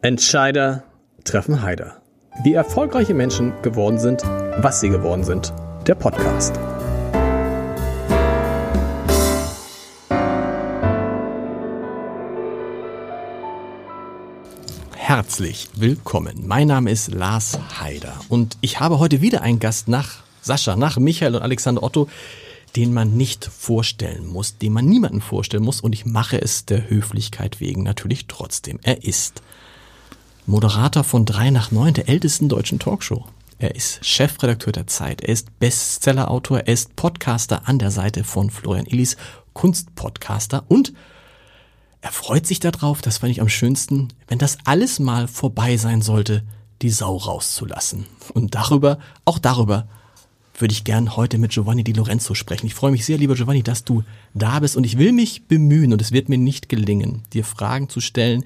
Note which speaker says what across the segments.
Speaker 1: Entscheider treffen Heider. Wie erfolgreiche Menschen geworden sind, was sie geworden sind. Der Podcast. Herzlich willkommen. Mein Name ist Lars Heider und ich habe heute wieder einen Gast nach Sascha, nach Michael und Alexander Otto, den man nicht vorstellen muss, den man niemanden vorstellen muss und ich mache es der Höflichkeit wegen natürlich trotzdem. Er ist Moderator von 3 nach 9, der ältesten deutschen Talkshow. Er ist Chefredakteur der Zeit, er ist Bestsellerautor, er ist Podcaster an der Seite von Florian Illis, Kunstpodcaster und er freut sich darauf, das fand ich am schönsten, wenn das alles mal vorbei sein sollte, die Sau rauszulassen. Und darüber, auch darüber würde ich gern heute mit Giovanni Di Lorenzo sprechen. Ich freue mich sehr, lieber Giovanni, dass du da bist und ich will mich bemühen und es wird mir nicht gelingen, dir Fragen zu stellen,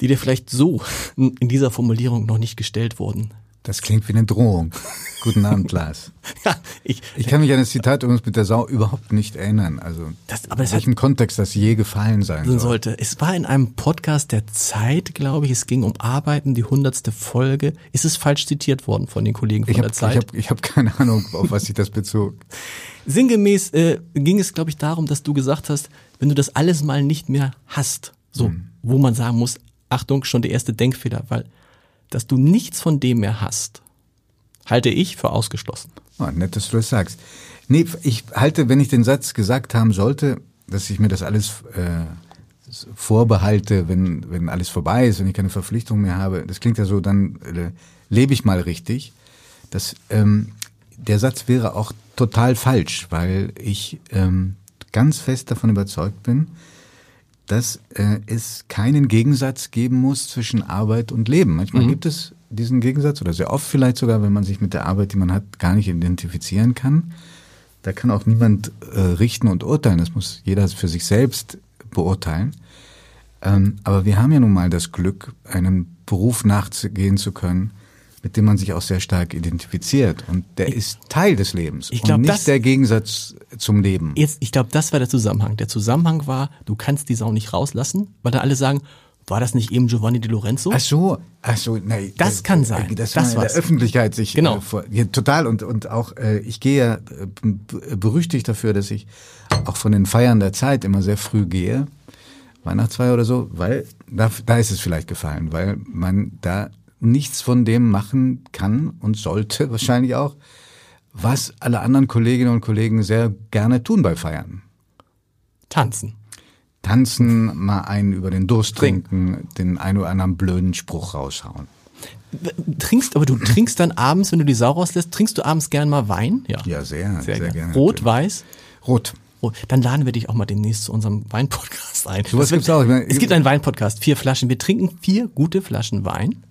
Speaker 1: die dir vielleicht so in dieser Formulierung noch nicht gestellt wurden.
Speaker 2: Das klingt wie eine Drohung. Guten Abend, Lars. ja, ich, ich kann mich an das Zitat übrigens mit der Sau überhaupt nicht erinnern. Also das, aber in welchem Kontext das je gefallen sein soll.
Speaker 1: sollte. Es war in einem Podcast der Zeit, glaube ich. Es ging um Arbeiten, die hundertste Folge. Ist es falsch zitiert worden von den Kollegen von
Speaker 2: ich hab,
Speaker 1: der Zeit?
Speaker 2: Ich habe ich hab keine Ahnung, auf was sich das bezog.
Speaker 1: Sinngemäß äh, ging es, glaube ich, darum, dass du gesagt hast, wenn du das alles mal nicht mehr hast, so, hm. wo man sagen muss, Achtung, schon der erste Denkfehler, weil dass du nichts von dem mehr hast, halte ich für ausgeschlossen.
Speaker 2: Oh, nett, dass du das sagst. Nee, ich halte, wenn ich den Satz gesagt haben sollte, dass ich mir das alles äh, vorbehalte, wenn, wenn alles vorbei ist, wenn ich keine Verpflichtung mehr habe, das klingt ja so, dann äh, lebe ich mal richtig. Das, ähm, der Satz wäre auch total falsch, weil ich ähm, ganz fest davon überzeugt bin, dass äh, es keinen Gegensatz geben muss zwischen Arbeit und Leben. Manchmal mhm. gibt es diesen Gegensatz oder sehr oft vielleicht sogar, wenn man sich mit der Arbeit, die man hat, gar nicht identifizieren kann. Da kann auch niemand äh, richten und urteilen. Das muss jeder für sich selbst beurteilen. Ähm, aber wir haben ja nun mal das Glück, einem Beruf nachgehen zu können, mit dem man sich auch sehr stark identifiziert. Und der ich, ist Teil des Lebens
Speaker 1: ich glaub,
Speaker 2: und nicht
Speaker 1: das,
Speaker 2: der Gegensatz zum Leben.
Speaker 1: Jetzt, ich glaube, das war der Zusammenhang. Der Zusammenhang war, du kannst die Sau nicht rauslassen, weil da alle sagen, war das nicht eben Giovanni Di Lorenzo?
Speaker 2: Ach so, ach so, nein.
Speaker 1: Das, das kann sein.
Speaker 2: Das, das war in der Öffentlichkeit sich
Speaker 1: genau. Äh,
Speaker 2: vor, ja, total und und auch äh, ich gehe ja äh, berüchtigt dafür, dass ich auch von den Feiern der Zeit immer sehr früh gehe. Weihnachtsfeier oder so, weil da, da ist es vielleicht gefallen, weil man da nichts von dem machen kann und sollte wahrscheinlich auch, was alle anderen Kolleginnen und Kollegen sehr gerne tun bei Feiern.
Speaker 1: Tanzen.
Speaker 2: Tanzen, mal einen über den Durst trinken, den einen oder anderen blöden Spruch raushauen.
Speaker 1: Trinkst, aber du trinkst dann abends, wenn du die Sau rauslässt, trinkst du abends gern mal Wein?
Speaker 2: Ja, ja sehr, sehr, sehr gerne.
Speaker 1: Rot, weiß?
Speaker 2: Rot.
Speaker 1: Oh, dann laden wir dich auch mal demnächst zu unserem Weinpodcast ein.
Speaker 2: So was gibt's auch.
Speaker 1: Meine, es gibt einen Weinpodcast, vier Flaschen. Wir trinken vier gute Flaschen Wein.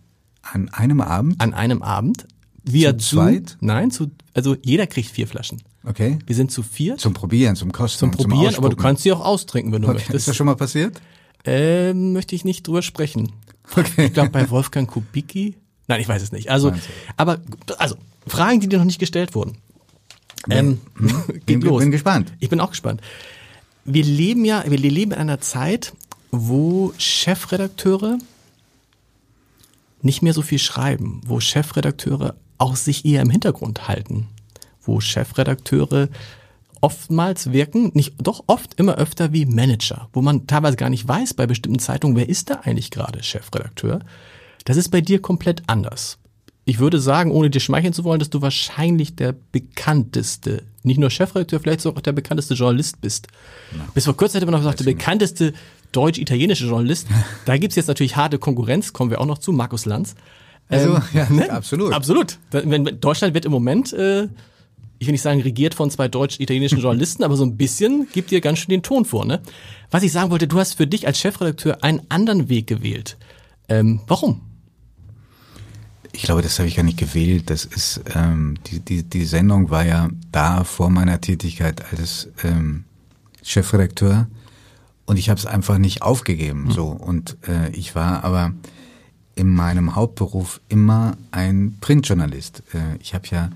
Speaker 2: An einem Abend?
Speaker 1: An einem Abend. Wir
Speaker 2: zu zweit?
Speaker 1: Nein, zu, also jeder kriegt vier Flaschen.
Speaker 2: Okay.
Speaker 1: Wir sind zu vier.
Speaker 2: Zum Probieren, zum Kosten.
Speaker 1: Zum Probieren, zum aber du kannst sie auch austrinken, wenn du okay. möchtest.
Speaker 2: Ist das schon mal passiert?
Speaker 1: Ähm, möchte ich nicht drüber sprechen. Okay. Ich glaube bei Wolfgang Kubicki. Nein, ich weiß es nicht. Also, aber also Fragen, die dir noch nicht gestellt wurden.
Speaker 2: Ähm, hm? geht bin, los. Bin gespannt.
Speaker 1: Ich bin auch gespannt. Wir leben ja, wir leben in einer Zeit, wo Chefredakteure nicht mehr so viel schreiben, wo Chefredakteure auch sich eher im Hintergrund halten, wo Chefredakteure oftmals wirken, nicht, doch oft immer öfter wie Manager, wo man teilweise gar nicht weiß bei bestimmten Zeitungen, wer ist da eigentlich gerade Chefredakteur. Das ist bei dir komplett anders. Ich würde sagen, ohne dir schmeicheln zu wollen, dass du wahrscheinlich der bekannteste, nicht nur Chefredakteur, vielleicht sogar auch der bekannteste Journalist bist. No. Bis vor kurzem hätte man noch gesagt, der bekannteste deutsch-italienische Journalist. Da gibt's jetzt natürlich harte Konkurrenz, kommen wir auch noch zu, Markus Lanz.
Speaker 2: Also, ähm, ja, ne? absolut.
Speaker 1: Absolut. Deutschland wird im Moment, äh, ich will nicht sagen regiert von zwei deutsch-italienischen Journalisten, aber so ein bisschen gibt dir ganz schön den Ton vor. Ne? Was ich sagen wollte, du hast für dich als Chefredakteur einen anderen Weg gewählt. Ähm, warum?
Speaker 2: Ich glaube, das habe ich gar nicht gewählt. Das ist ähm, die, die, die Sendung war ja da vor meiner Tätigkeit als ähm, Chefredakteur und ich habe es einfach nicht aufgegeben. Mhm. So und äh, ich war aber in meinem Hauptberuf immer ein Printjournalist. Äh, ich habe ja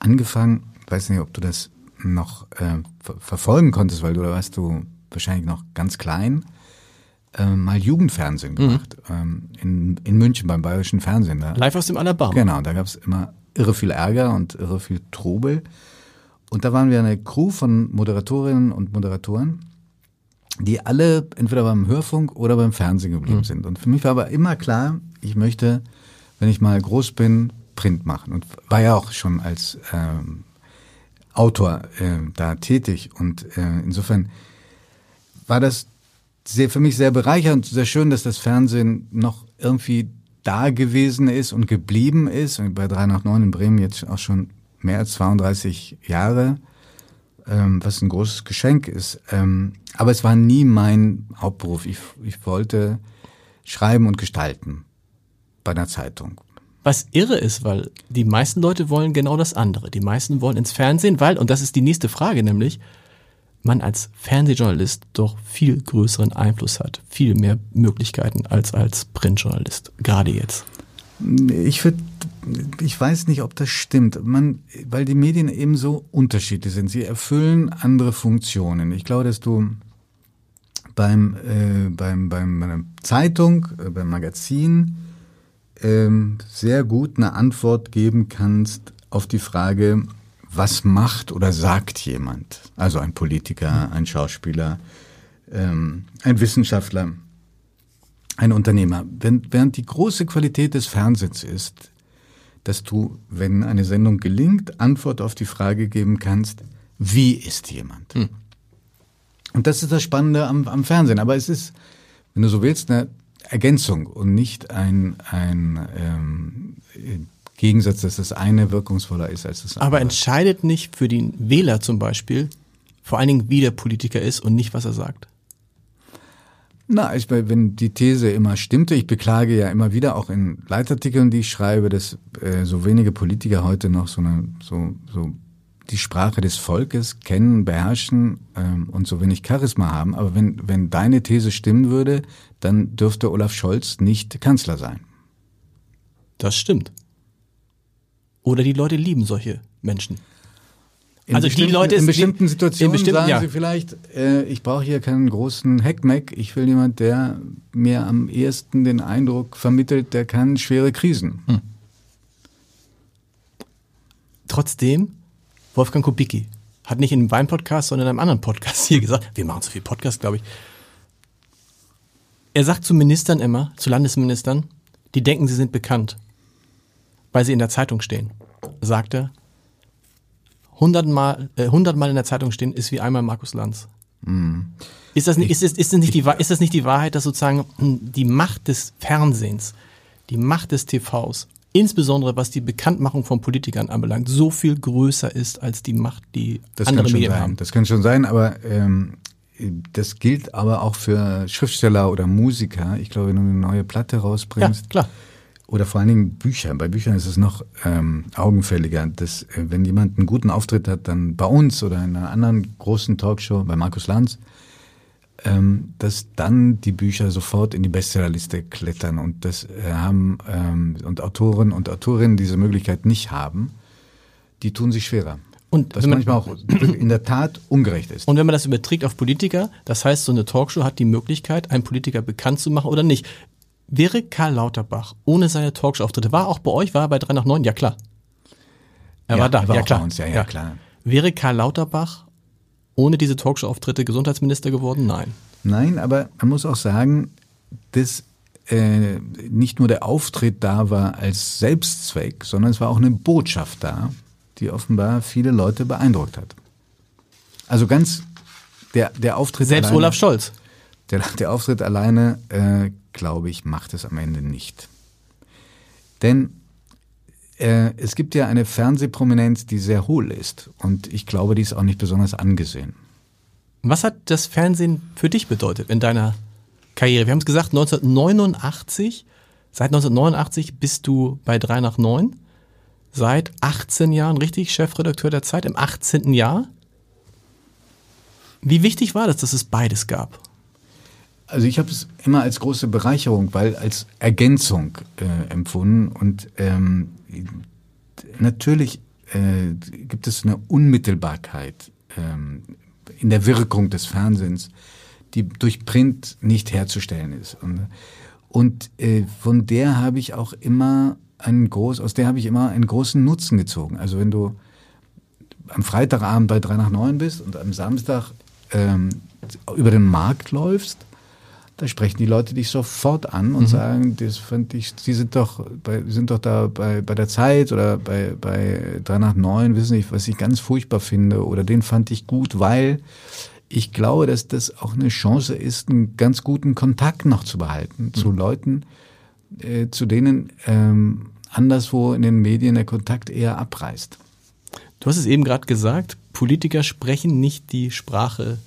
Speaker 2: angefangen, weiß nicht, ob du das noch äh, ver verfolgen konntest, weil du da warst du wahrscheinlich noch ganz klein. äh, mal Jugendfernsehen gemacht. Ähm, in, in München beim Bayerischen Fernsehen. Da.
Speaker 1: Live aus dem Alabama.
Speaker 2: Genau, da gab es immer irre viel Ärger und irre viel Trubel. Und da waren wir eine Crew von Moderatorinnen und Moderatoren, die alle entweder beim Hörfunk oder beim Fernsehen geblieben
Speaker 1: Mhm.
Speaker 2: sind. Und für mich war aber immer klar, ich möchte, wenn ich mal groß bin, Print machen. Und war ja auch schon als ähm, Autor äh, da tätig. Und äh, insofern war das sehr, für mich sehr bereichernd sehr schön, dass das Fernsehen noch irgendwie da gewesen ist und geblieben ist. Und bei 3 nach 9 in Bremen jetzt auch schon mehr als 32 Jahre, ähm, was ein großes Geschenk ist. Ähm, aber es war nie mein Hauptberuf. Ich, ich wollte schreiben und gestalten bei einer Zeitung.
Speaker 1: Was irre ist, weil die meisten Leute wollen genau das andere. Die meisten wollen ins Fernsehen, weil, und das ist die nächste Frage nämlich, man als Fernsehjournalist doch viel größeren Einfluss hat, viel mehr Möglichkeiten als als Printjournalist, gerade jetzt.
Speaker 2: Ich würde, ich weiß nicht, ob das stimmt. Man, weil die Medien eben so unterschiedlich sind. Sie erfüllen andere Funktionen. Ich glaube, dass du beim, äh, beim, beim, bei einer Zeitung, äh, beim Magazin ähm, sehr gut eine Antwort geben kannst auf die Frage, was macht oder sagt jemand? Also ein Politiker, ein Schauspieler, ähm, ein Wissenschaftler ein Unternehmer. Wenn, während die große Qualität des Fernsehens ist, dass du, wenn eine Sendung gelingt, Antwort auf die Frage geben kannst, wie ist jemand?
Speaker 1: Hm.
Speaker 2: Und das ist das Spannende am, am Fernsehen. Aber es ist, wenn du so willst, eine Ergänzung und nicht ein, ein ähm, Gegensatz, dass das eine wirkungsvoller ist als das andere.
Speaker 1: Aber entscheidet nicht für den Wähler zum Beispiel vor allen Dingen, wie der Politiker ist und nicht, was er sagt.
Speaker 2: Na, ich, wenn die These immer stimmte, ich beklage ja immer wieder auch in Leitartikeln, die ich schreibe, dass äh, so wenige Politiker heute noch so eine so so die Sprache des Volkes kennen, beherrschen ähm, und so wenig Charisma haben. Aber wenn wenn deine These stimmen würde, dann dürfte Olaf Scholz nicht Kanzler sein.
Speaker 1: Das stimmt. Oder die Leute lieben solche Menschen.
Speaker 2: In
Speaker 1: Also die Leute-
Speaker 2: in bestimmten
Speaker 1: in
Speaker 2: Situationen
Speaker 1: bestimmten-
Speaker 2: sagen
Speaker 1: ja.
Speaker 2: sie vielleicht, äh, ich brauche hier keinen großen Heckmeck, ich will jemand, der mir am ehesten den Eindruck vermittelt, der kann schwere Krisen.
Speaker 1: Trotzdem, Wolfgang Kubicki hat nicht in einem Wein-Podcast, sondern in einem anderen Podcast hier gesagt, wir machen zu viel Podcast, glaube ich. Er sagt zu Ministern immer, zu Landesministern, die denken, sie sind bekannt, weil sie in der Zeitung stehen. Sagt er, hundertmal, äh, hundertmal in der Zeitung stehen ist wie einmal Markus Lanz. Ist das, nicht, ist, das, ist, das nicht die, ist das nicht die Wahrheit, dass sozusagen hm, die Macht des Fernsehens, die Macht des TVs, insbesondere was die Bekanntmachung von Politikern anbelangt, so viel größer ist als die Macht, die
Speaker 2: Das
Speaker 1: andere
Speaker 2: kann schon
Speaker 1: Medien
Speaker 2: sein.
Speaker 1: haben?
Speaker 2: Das kann schon sein, aber ähm, das gilt aber auch für Schriftsteller oder Musiker. Ich glaube, wenn du eine neue Platte
Speaker 1: Ja,
Speaker 2: rausbringst
Speaker 1: klar.
Speaker 2: Oder vor allen Dingen Bücher. Bei Büchern ist es noch ähm, augenfälliger, dass äh, wenn jemand einen guten Auftritt hat, dann bei uns oder in einer anderen großen Talkshow bei Markus Lanz, ähm, dass dann die Bücher sofort in die Bestsellerliste klettern und das äh, haben ähm, und Autoren und Autorinnen diese Möglichkeit nicht haben, die tun sich schwerer.
Speaker 1: Und
Speaker 2: Was
Speaker 1: wenn man-
Speaker 2: manchmal auch in der Tat ungerecht ist.
Speaker 1: Und wenn man das überträgt auf Politiker, das heißt, so eine Talkshow hat die Möglichkeit, einen Politiker bekannt zu machen oder nicht. Wäre Karl Lauterbach ohne seine Talkshow-Auftritte, war auch bei euch, war er bei 3 nach 9? Ja, klar. Er
Speaker 2: Ja,
Speaker 1: war da,
Speaker 2: er war
Speaker 1: ja
Speaker 2: auch
Speaker 1: klar.
Speaker 2: bei uns, ja, ja, klar.
Speaker 1: Wäre Karl Lauterbach ohne diese Talkshow-Auftritte Gesundheitsminister geworden? Nein.
Speaker 2: Nein, aber man muss auch sagen, dass äh, nicht nur der Auftritt da war als Selbstzweck, sondern es war auch eine Botschaft da, die offenbar viele Leute beeindruckt hat. Also ganz der der Auftritt
Speaker 1: Selbst
Speaker 2: alleine,
Speaker 1: Olaf Scholz.
Speaker 2: Der, der Auftritt alleine, äh, glaube ich, macht es am Ende nicht. Denn äh, es gibt ja eine Fernsehprominenz, die sehr hohl ist. Und ich glaube, die ist auch nicht besonders angesehen.
Speaker 1: Was hat das Fernsehen für dich bedeutet in deiner Karriere? Wir haben es gesagt, 1989, seit 1989 bist du bei 3 nach 9. Seit 18 Jahren, richtig, Chefredakteur der Zeit, im 18. Jahr. Wie wichtig war das, dass es beides gab?
Speaker 2: Also ich habe es immer als große Bereicherung, weil als Ergänzung äh, empfunden und ähm, natürlich äh, gibt es eine Unmittelbarkeit ähm, in der Wirkung des Fernsehens, die durch Print nicht herzustellen ist. Und, und äh, von der habe ich auch immer einen groß, aus der habe ich immer einen großen Nutzen gezogen. Also wenn du am Freitagabend bei 3 nach 9 bist und am Samstag ähm, über den Markt läufst, da sprechen die Leute dich sofort an und mhm. sagen, das fand ich, sie sind doch, bei, sind doch da bei, bei der Zeit oder bei, bei 3 nach 9, wissen nicht, was ich ganz furchtbar finde oder den fand ich gut, weil ich glaube, dass das auch eine Chance ist, einen ganz guten Kontakt noch zu behalten mhm. zu Leuten, äh, zu denen ähm, anderswo in den Medien der Kontakt eher abreißt.
Speaker 1: Du hast es eben gerade gesagt, Politiker sprechen nicht die Sprache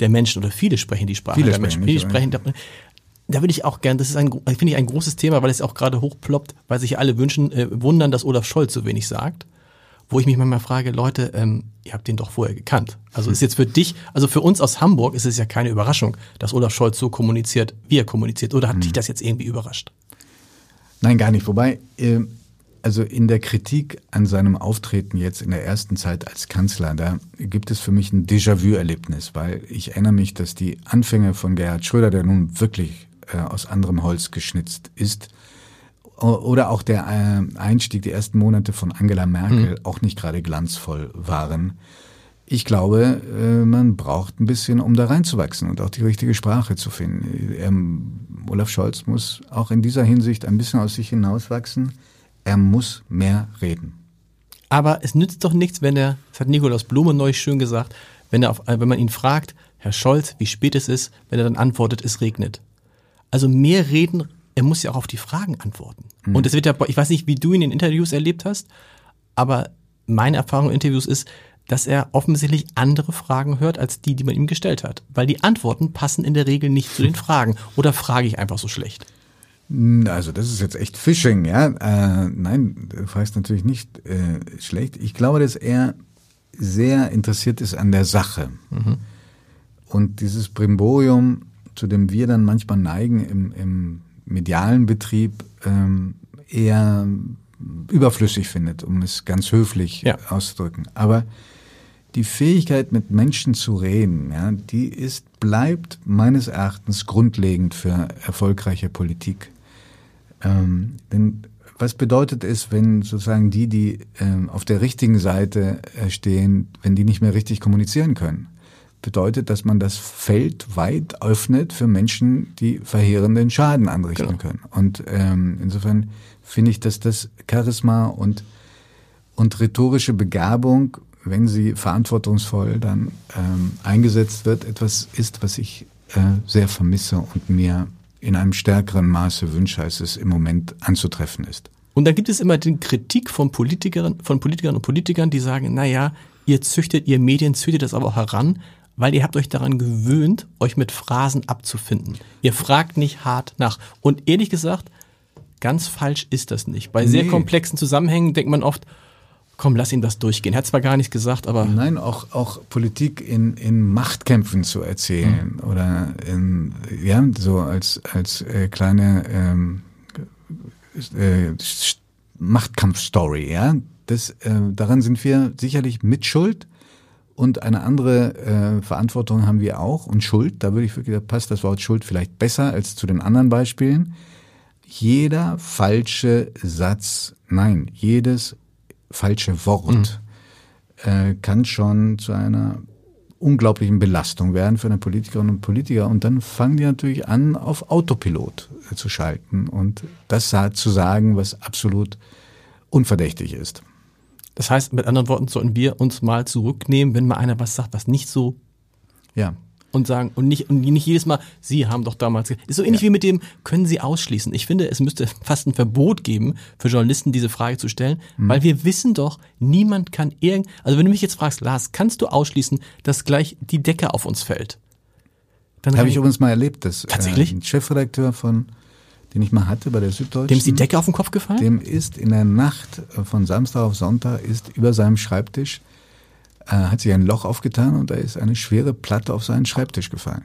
Speaker 1: der Menschen oder viele sprechen die Sprache
Speaker 2: viele
Speaker 1: der Menschen.
Speaker 2: Viele
Speaker 1: sprechen, da, da würde ich auch gern, das ist ein, finde ich ein großes Thema, weil es auch gerade hochploppt, weil sich alle wünschen, äh, wundern, dass Olaf Scholz so wenig sagt. Wo ich mich manchmal frage, Leute, ähm, ihr habt den doch vorher gekannt. Also ist jetzt für dich, also für uns aus Hamburg ist es ja keine Überraschung, dass Olaf Scholz so kommuniziert, wie er kommuniziert. Oder hat hm. dich das jetzt irgendwie überrascht?
Speaker 2: Nein, gar nicht. Wobei, äh, also in der Kritik an seinem Auftreten jetzt in der ersten Zeit als Kanzler, da gibt es für mich ein Déjà-vu-Erlebnis, weil ich erinnere mich, dass die Anfänge von Gerhard Schröder, der nun wirklich äh, aus anderem Holz geschnitzt ist, oder auch der äh, Einstieg, die ersten Monate von Angela Merkel mhm. auch nicht gerade glanzvoll waren. Ich glaube, äh, man braucht ein bisschen, um da reinzuwachsen und auch die richtige Sprache zu finden. Ähm, Olaf Scholz muss auch in dieser Hinsicht ein bisschen aus sich hinauswachsen er muss mehr reden.
Speaker 1: Aber es nützt doch nichts, wenn er, das hat Nikolaus Blume neu schön gesagt, wenn, er auf, wenn man ihn fragt, Herr Scholz, wie spät es ist, wenn er dann antwortet, es regnet. Also mehr reden, er muss ja auch auf die Fragen antworten. Mhm. Und es wird ja, ich weiß nicht, wie du ihn in Interviews erlebt hast, aber meine Erfahrung in Interviews ist, dass er offensichtlich andere Fragen hört als die, die man ihm gestellt hat. Weil die Antworten passen in der Regel nicht zu den Fragen. Oder frage ich einfach so schlecht?
Speaker 2: Also das ist jetzt echt Phishing, ja. Äh, nein, du fragst natürlich nicht äh, schlecht. Ich glaube, dass er sehr interessiert ist an der Sache. Mhm. Und dieses Brimborium, zu dem wir dann manchmal neigen im, im medialen Betrieb, ähm, eher überflüssig findet, um es ganz höflich ja. auszudrücken. Aber die Fähigkeit, mit Menschen zu reden, ja, die ist, bleibt meines Erachtens grundlegend für erfolgreiche Politik. Ähm, denn was bedeutet es, wenn sozusagen die, die ähm, auf der richtigen Seite äh, stehen, wenn die nicht mehr richtig kommunizieren können? Bedeutet, dass man das Feld weit öffnet für Menschen, die verheerenden Schaden anrichten genau. können. Und ähm, insofern finde ich, dass das Charisma und, und rhetorische Begabung, wenn sie verantwortungsvoll dann ähm, eingesetzt wird, etwas ist, was ich äh, sehr vermisse und mir in einem stärkeren Maße wünsche, als es im Moment anzutreffen ist.
Speaker 1: Und dann gibt es immer die Kritik von Politikern, von Politikern und Politikern, die sagen, na ja, ihr züchtet, ihr Medien züchtet das aber auch heran, weil ihr habt euch daran gewöhnt, euch mit Phrasen abzufinden. Ihr fragt nicht hart nach. Und ehrlich gesagt, ganz falsch ist das nicht. Bei nee. sehr komplexen Zusammenhängen denkt man oft, komm, lass ihn das durchgehen. Er hat zwar gar nichts gesagt, aber.
Speaker 2: Nein, auch, auch Politik in, in Machtkämpfen zu erzählen mhm. oder in, ja, so als, als äh, kleine ähm, äh, Machtkampfstory, ja. Das, äh, daran sind wir sicherlich mit Schuld. Und eine andere äh, Verantwortung haben wir auch und Schuld, da würde ich wirklich, da passt das Wort Schuld vielleicht besser als zu den anderen Beispielen. Jeder falsche Satz, nein, jedes falsche Wort mhm. äh, kann schon zu einer unglaublichen Belastung werden für eine Politikerin und Politiker. Und dann fangen die natürlich an, auf Autopilot äh, zu schalten und das zu sagen, was absolut unverdächtig ist.
Speaker 1: Das heißt, mit anderen Worten, sollten wir uns mal zurücknehmen, wenn mal einer was sagt, was nicht so
Speaker 2: ja
Speaker 1: und sagen und nicht und nicht jedes Mal, Sie haben doch damals ist so ähnlich ja. wie mit dem können Sie ausschließen. Ich finde, es müsste fast ein Verbot geben für Journalisten diese Frage zu stellen, mhm. weil wir wissen doch, niemand kann irgend also wenn du mich jetzt fragst, Lars, kannst du ausschließen, dass gleich die Decke auf uns fällt?
Speaker 2: Dann habe ich übrigens mal erlebt, dass
Speaker 1: Tatsächlich?
Speaker 2: Äh, ein Chefredakteur von den ich mal hatte bei der Süddeutschen.
Speaker 1: Dem ist die Decke auf den Kopf gefallen?
Speaker 2: Dem ist in der Nacht von Samstag auf Sonntag ist über seinem Schreibtisch äh, hat sich ein Loch aufgetan und da ist eine schwere Platte auf seinen Schreibtisch gefallen.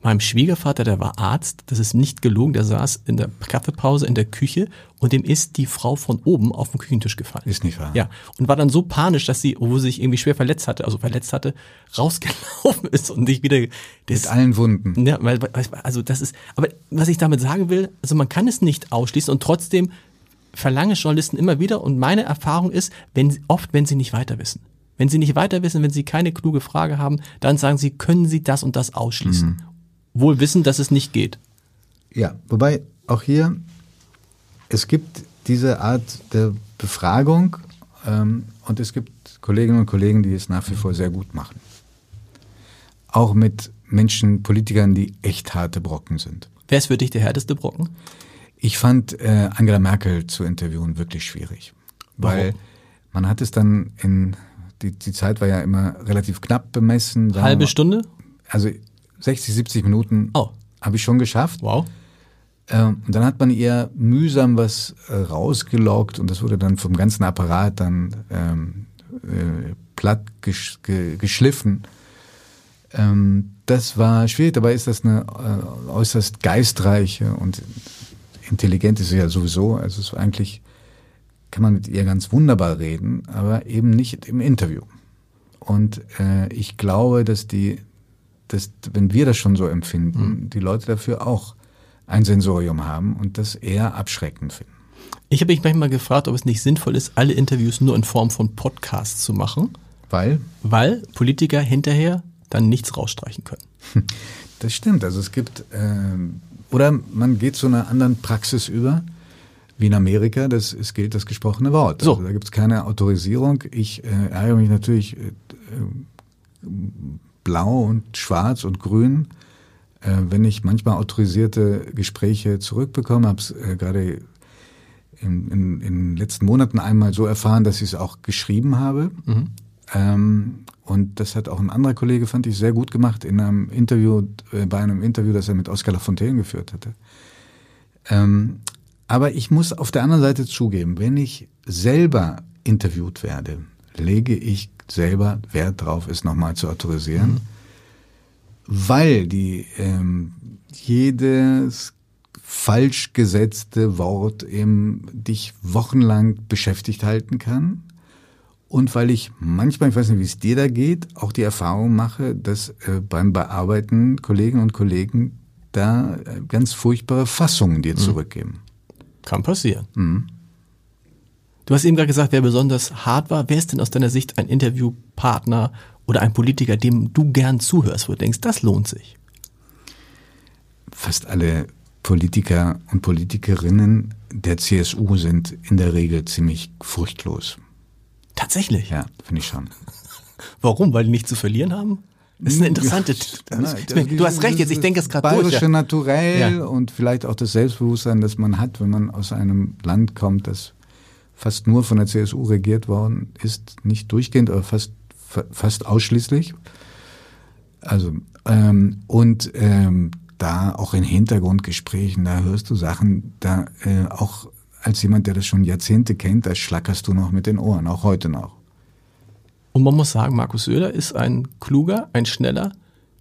Speaker 1: Meinem Schwiegervater, der war Arzt, das ist nicht gelogen, der saß in der Kaffeepause in der Küche und dem ist die Frau von oben auf den Küchentisch gefallen.
Speaker 2: Ist nicht wahr?
Speaker 1: Ja. Und war dann so panisch, dass sie, wo sie sich irgendwie schwer verletzt hatte, also verletzt hatte, rausgelaufen ist und nicht wieder. Das,
Speaker 2: Mit allen Wunden.
Speaker 1: ja, weil, also das ist, aber was ich damit sagen will, also man kann es nicht ausschließen und trotzdem verlange Journalisten immer wieder und meine Erfahrung ist, wenn sie, oft, wenn sie nicht weiter wissen. Wenn sie nicht weiter wissen, wenn sie keine kluge Frage haben, dann sagen sie, können sie das und das ausschließen. Wohl wissen, dass es nicht geht.
Speaker 2: Ja, wobei auch hier, es gibt diese Art der Befragung ähm, und es gibt Kolleginnen und Kollegen, die es nach wie vor sehr gut machen. Auch mit Menschen, Politikern, die echt harte Brocken sind.
Speaker 1: Wer ist für dich der härteste Brocken?
Speaker 2: Ich fand äh, Angela Merkel zu interviewen wirklich schwierig, weil
Speaker 1: Warum?
Speaker 2: man hat es dann in die, die Zeit war ja immer relativ knapp bemessen.
Speaker 1: Halbe. Stunde?
Speaker 2: Also 60, 70 Minuten
Speaker 1: Oh.
Speaker 2: habe ich schon geschafft.
Speaker 1: Wow.
Speaker 2: Ähm, und dann hat man ihr mühsam was äh, rausgelockt und das wurde dann vom ganzen Apparat dann ähm, äh, platt gesch ge geschliffen. Ähm, das war schwierig, dabei ist das eine äh, äußerst geistreiche und intelligent ist sie ja sowieso. Also es war eigentlich kann man mit ihr ganz wunderbar reden, aber eben nicht im Interview. Und äh, ich glaube, dass die, dass, wenn wir das schon so empfinden, die Leute dafür auch ein Sensorium haben und das eher abschreckend finden.
Speaker 1: Ich habe mich manchmal gefragt, ob es nicht sinnvoll ist, alle Interviews nur in Form von Podcasts zu machen,
Speaker 2: Weil,
Speaker 1: weil Politiker hinterher dann nichts rausstreichen können.
Speaker 2: das stimmt, also es gibt, ähm, oder man geht zu einer anderen Praxis über, wie in Amerika, das es gilt das gesprochene Wort.
Speaker 1: So.
Speaker 2: Also da gibt es keine Autorisierung. Ich äh, ärgere mich natürlich äh, blau und schwarz und grün, äh, wenn ich manchmal autorisierte Gespräche zurückbekomme, habe es äh, gerade in, in, in den letzten Monaten einmal so erfahren, dass ich es auch geschrieben habe. Ähm, und das hat auch ein anderer Kollege, fand ich, sehr gut gemacht in einem Interview, äh, bei einem Interview, das er mit Oskar Lafontaine geführt hatte. Ähm, aber ich muss auf der anderen Seite zugeben, wenn ich selber interviewt werde, lege ich selber Wert drauf, es nochmal zu autorisieren, weil die ähm, jedes falsch gesetzte Wort eben dich wochenlang beschäftigt halten kann. Und weil ich manchmal, ich weiß nicht, wie es dir da geht, auch die Erfahrung mache, dass äh, beim Bearbeiten Kolleginnen und Kollegen da äh, ganz furchtbare Fassungen dir zurückgeben.
Speaker 1: Kann passieren. Du hast eben gerade gesagt, wer besonders hart war. Wer ist denn aus deiner Sicht ein Interviewpartner oder ein Politiker, dem du gern zuhörst, wo du denkst, das lohnt sich?
Speaker 2: Fast alle Politiker und Politikerinnen der CSU sind in der Regel ziemlich furchtlos.
Speaker 1: Tatsächlich.
Speaker 2: Ja, finde ich schon.
Speaker 1: Warum? Weil die nichts zu verlieren haben? Das ist eine interessante.
Speaker 2: Ja,
Speaker 1: du hast recht, jetzt ich denke es gerade durch.
Speaker 2: bayerische. Naturell
Speaker 1: Ja.
Speaker 2: und vielleicht auch das Selbstbewusstsein, das man hat, wenn man aus einem Land kommt, das fast nur von der CSU regiert worden ist, nicht durchgehend, aber fast fa- fast ausschließlich. Also ähm, und ähm, da auch in Hintergrundgesprächen, da hörst du Sachen, da äh, auch als jemand, der das schon Jahrzehnte kennt, da schlackerst du noch mit den Ohren, auch heute noch.
Speaker 1: Und man muss sagen, Markus Söder ist ein kluger, ein schneller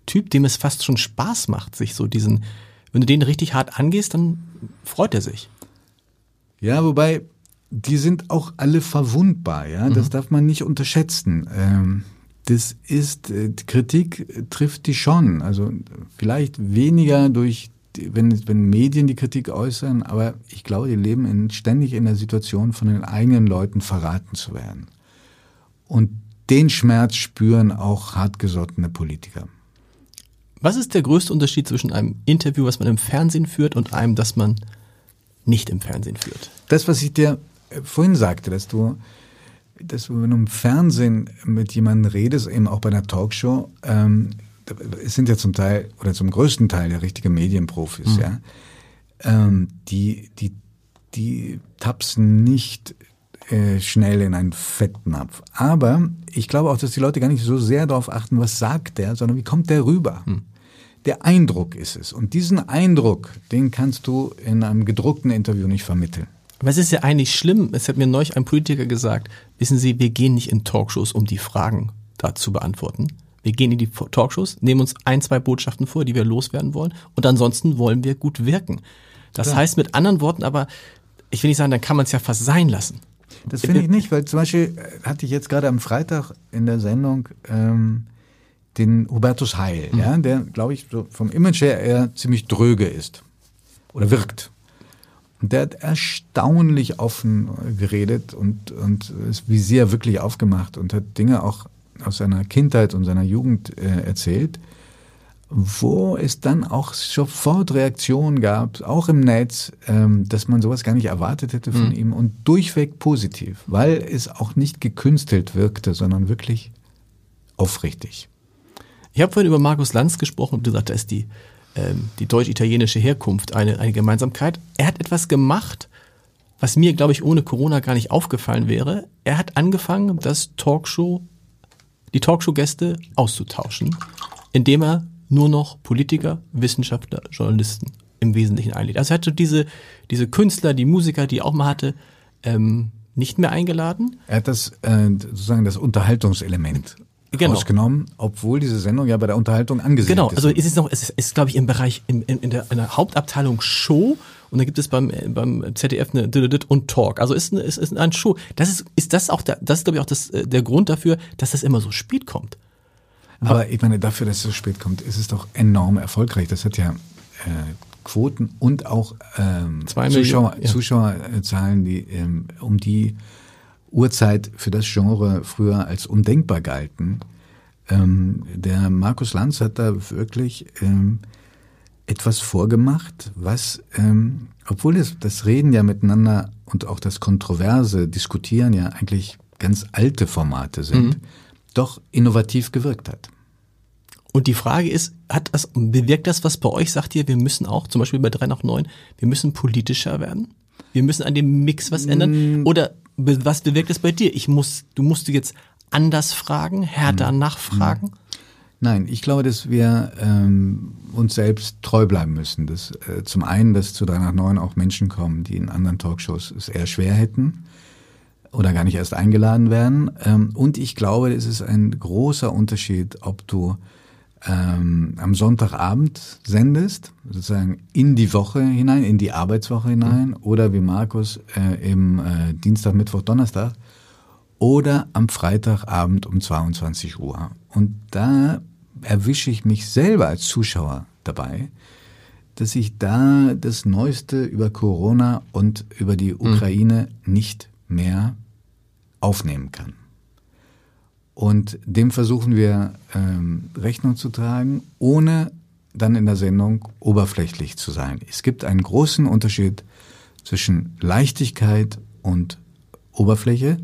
Speaker 1: Typ, dem es fast schon Spaß macht, sich so diesen, wenn du den richtig hart angehst, dann freut er sich.
Speaker 2: Ja, wobei die sind auch alle verwundbar, ja. Das darf man nicht unterschätzen. Ähm, das ist äh, Kritik äh, trifft die schon. Also vielleicht weniger durch die, wenn, wenn Medien die Kritik äußern, aber ich glaube, die leben in, ständig in der Situation, von den eigenen Leuten verraten zu werden. Und den Schmerz spüren auch hartgesottene Politiker.
Speaker 1: Was ist der größte Unterschied zwischen einem Interview, was man im Fernsehen führt, und einem, das man nicht im Fernsehen führt?
Speaker 2: Das, was ich dir äh, vorhin sagte, dass du, dass du, wenn du im Fernsehen mit jemandem redest, eben auch bei einer Talkshow, ähm, es sind ja zum Teil oder zum größten Teil ja richtige Medienprofis, ja, ähm, die, die, die tapsen nicht äh, schnell in einen Fettnapf. Aber ich glaube auch, dass die Leute gar nicht so sehr darauf achten, was sagt der, sondern wie kommt der rüber. Der Eindruck ist es. Und diesen Eindruck, den kannst du in einem gedruckten Interview nicht vermitteln.
Speaker 1: Aber es ist ja eigentlich schlimm, es hat mir neulich ein Politiker gesagt, wissen Sie, wir gehen nicht in Talkshows, um die Fragen da zu beantworten. Wir gehen in die Talkshows, nehmen uns ein, zwei Botschaften vor, die wir loswerden wollen und ansonsten wollen wir gut wirken. Das
Speaker 2: Klar.
Speaker 1: heißt mit anderen Worten aber, ich will nicht sagen, dann kann man es ja fast sein lassen.
Speaker 2: Das finde ich nicht, weil zum Beispiel äh, hatte ich jetzt gerade am Freitag in der Sendung ähm, den Hubertus Heil,
Speaker 1: Mhm.
Speaker 2: ja, der, glaube ich, so vom Image her eher ziemlich dröge ist oder wirkt. Und der hat erstaunlich offen geredet und, und das Visier wirklich aufgemacht und hat Dinge auch aus seiner Kindheit und seiner Jugend äh, erzählt, wo es dann auch sofort Reaktionen gab, auch im Netz, ähm, dass man sowas gar nicht erwartet hätte von ihm und durchweg positiv, weil es auch nicht gekünstelt wirkte, sondern wirklich aufrichtig.
Speaker 1: Ich habe vorhin über Markus Lanz gesprochen und gesagt, da ist die, ähm, die deutsch-italienische Herkunft eine, eine Gemeinsamkeit. Er hat etwas gemacht, was mir, glaube ich, ohne Corona gar nicht aufgefallen wäre. Er hat angefangen, das Talkshow, die Talkshow-Gäste auszutauschen, indem er nur noch Politiker, Wissenschaftler, Journalisten im Wesentlichen einlädt. Also er hatte diese, diese Künstler, die Musiker, die er auch mal hatte, ähm, nicht mehr eingeladen.
Speaker 2: Er hat das äh, sozusagen das Unterhaltungselement
Speaker 1: Genau.
Speaker 2: rausgenommen, obwohl diese Sendung ja bei der Unterhaltung angesiedelt
Speaker 1: Genau,
Speaker 2: ist.
Speaker 1: also es ist noch, es ist, ist glaube ich, im Bereich, im, in, in, der, in der Hauptabteilung Show und da gibt es beim, beim ZDF eine und Talk. Also ist, ist, ist ein Show. Das ist, ist das auch der, das ist glaube ich auch das, äh, der Grund dafür, dass das immer so spät kommt.
Speaker 2: Aber ich meine, dafür, dass es so spät kommt, ist es doch enorm erfolgreich. Das hat ja äh, Quoten und auch ähm, Zuschauer,
Speaker 1: ja.
Speaker 2: Zuschauerzahlen, die ähm, um die Uhrzeit für das Genre früher als undenkbar galten. Ähm, der Markus Lanz hat da wirklich ähm, etwas vorgemacht, was, ähm, obwohl es, das Reden ja miteinander und auch das kontroverse Diskutieren ja eigentlich ganz alte Formate sind, doch innovativ gewirkt hat.
Speaker 1: Und die Frage ist, hat das, bewirkt das was bei euch? Sagt ihr, wir müssen auch, zum Beispiel bei 3 nach 9, wir müssen politischer werden? Wir müssen an dem Mix was ändern? Oder be- was bewirkt es bei dir? Ich muss, du musst du jetzt anders fragen, härter nachfragen?
Speaker 2: Nein, ich glaube, dass wir ähm, uns selbst treu bleiben müssen. Dass, äh, zum einen, dass zu 3 nach 9 auch Menschen kommen, die in anderen Talkshows es eher schwer hätten oder gar nicht erst eingeladen werden. Ähm, und ich glaube, es ist ein großer Unterschied, ob du ähm, am Sonntagabend sendest, sozusagen in die Woche hinein, in die Arbeitswoche hinein, oder wie Markus äh, im äh, Dienstag, Mittwoch, Donnerstag, oder am Freitagabend um 22 Uhr. Und da erwische ich mich selber als Zuschauer dabei, dass ich da das Neueste über Corona und über die Ukraine nicht mehr aufnehmen kann. Und dem versuchen wir ähm, Rechnung zu tragen, ohne dann in der Sendung oberflächlich zu sein. Es gibt einen großen Unterschied zwischen Leichtigkeit und Oberfläche.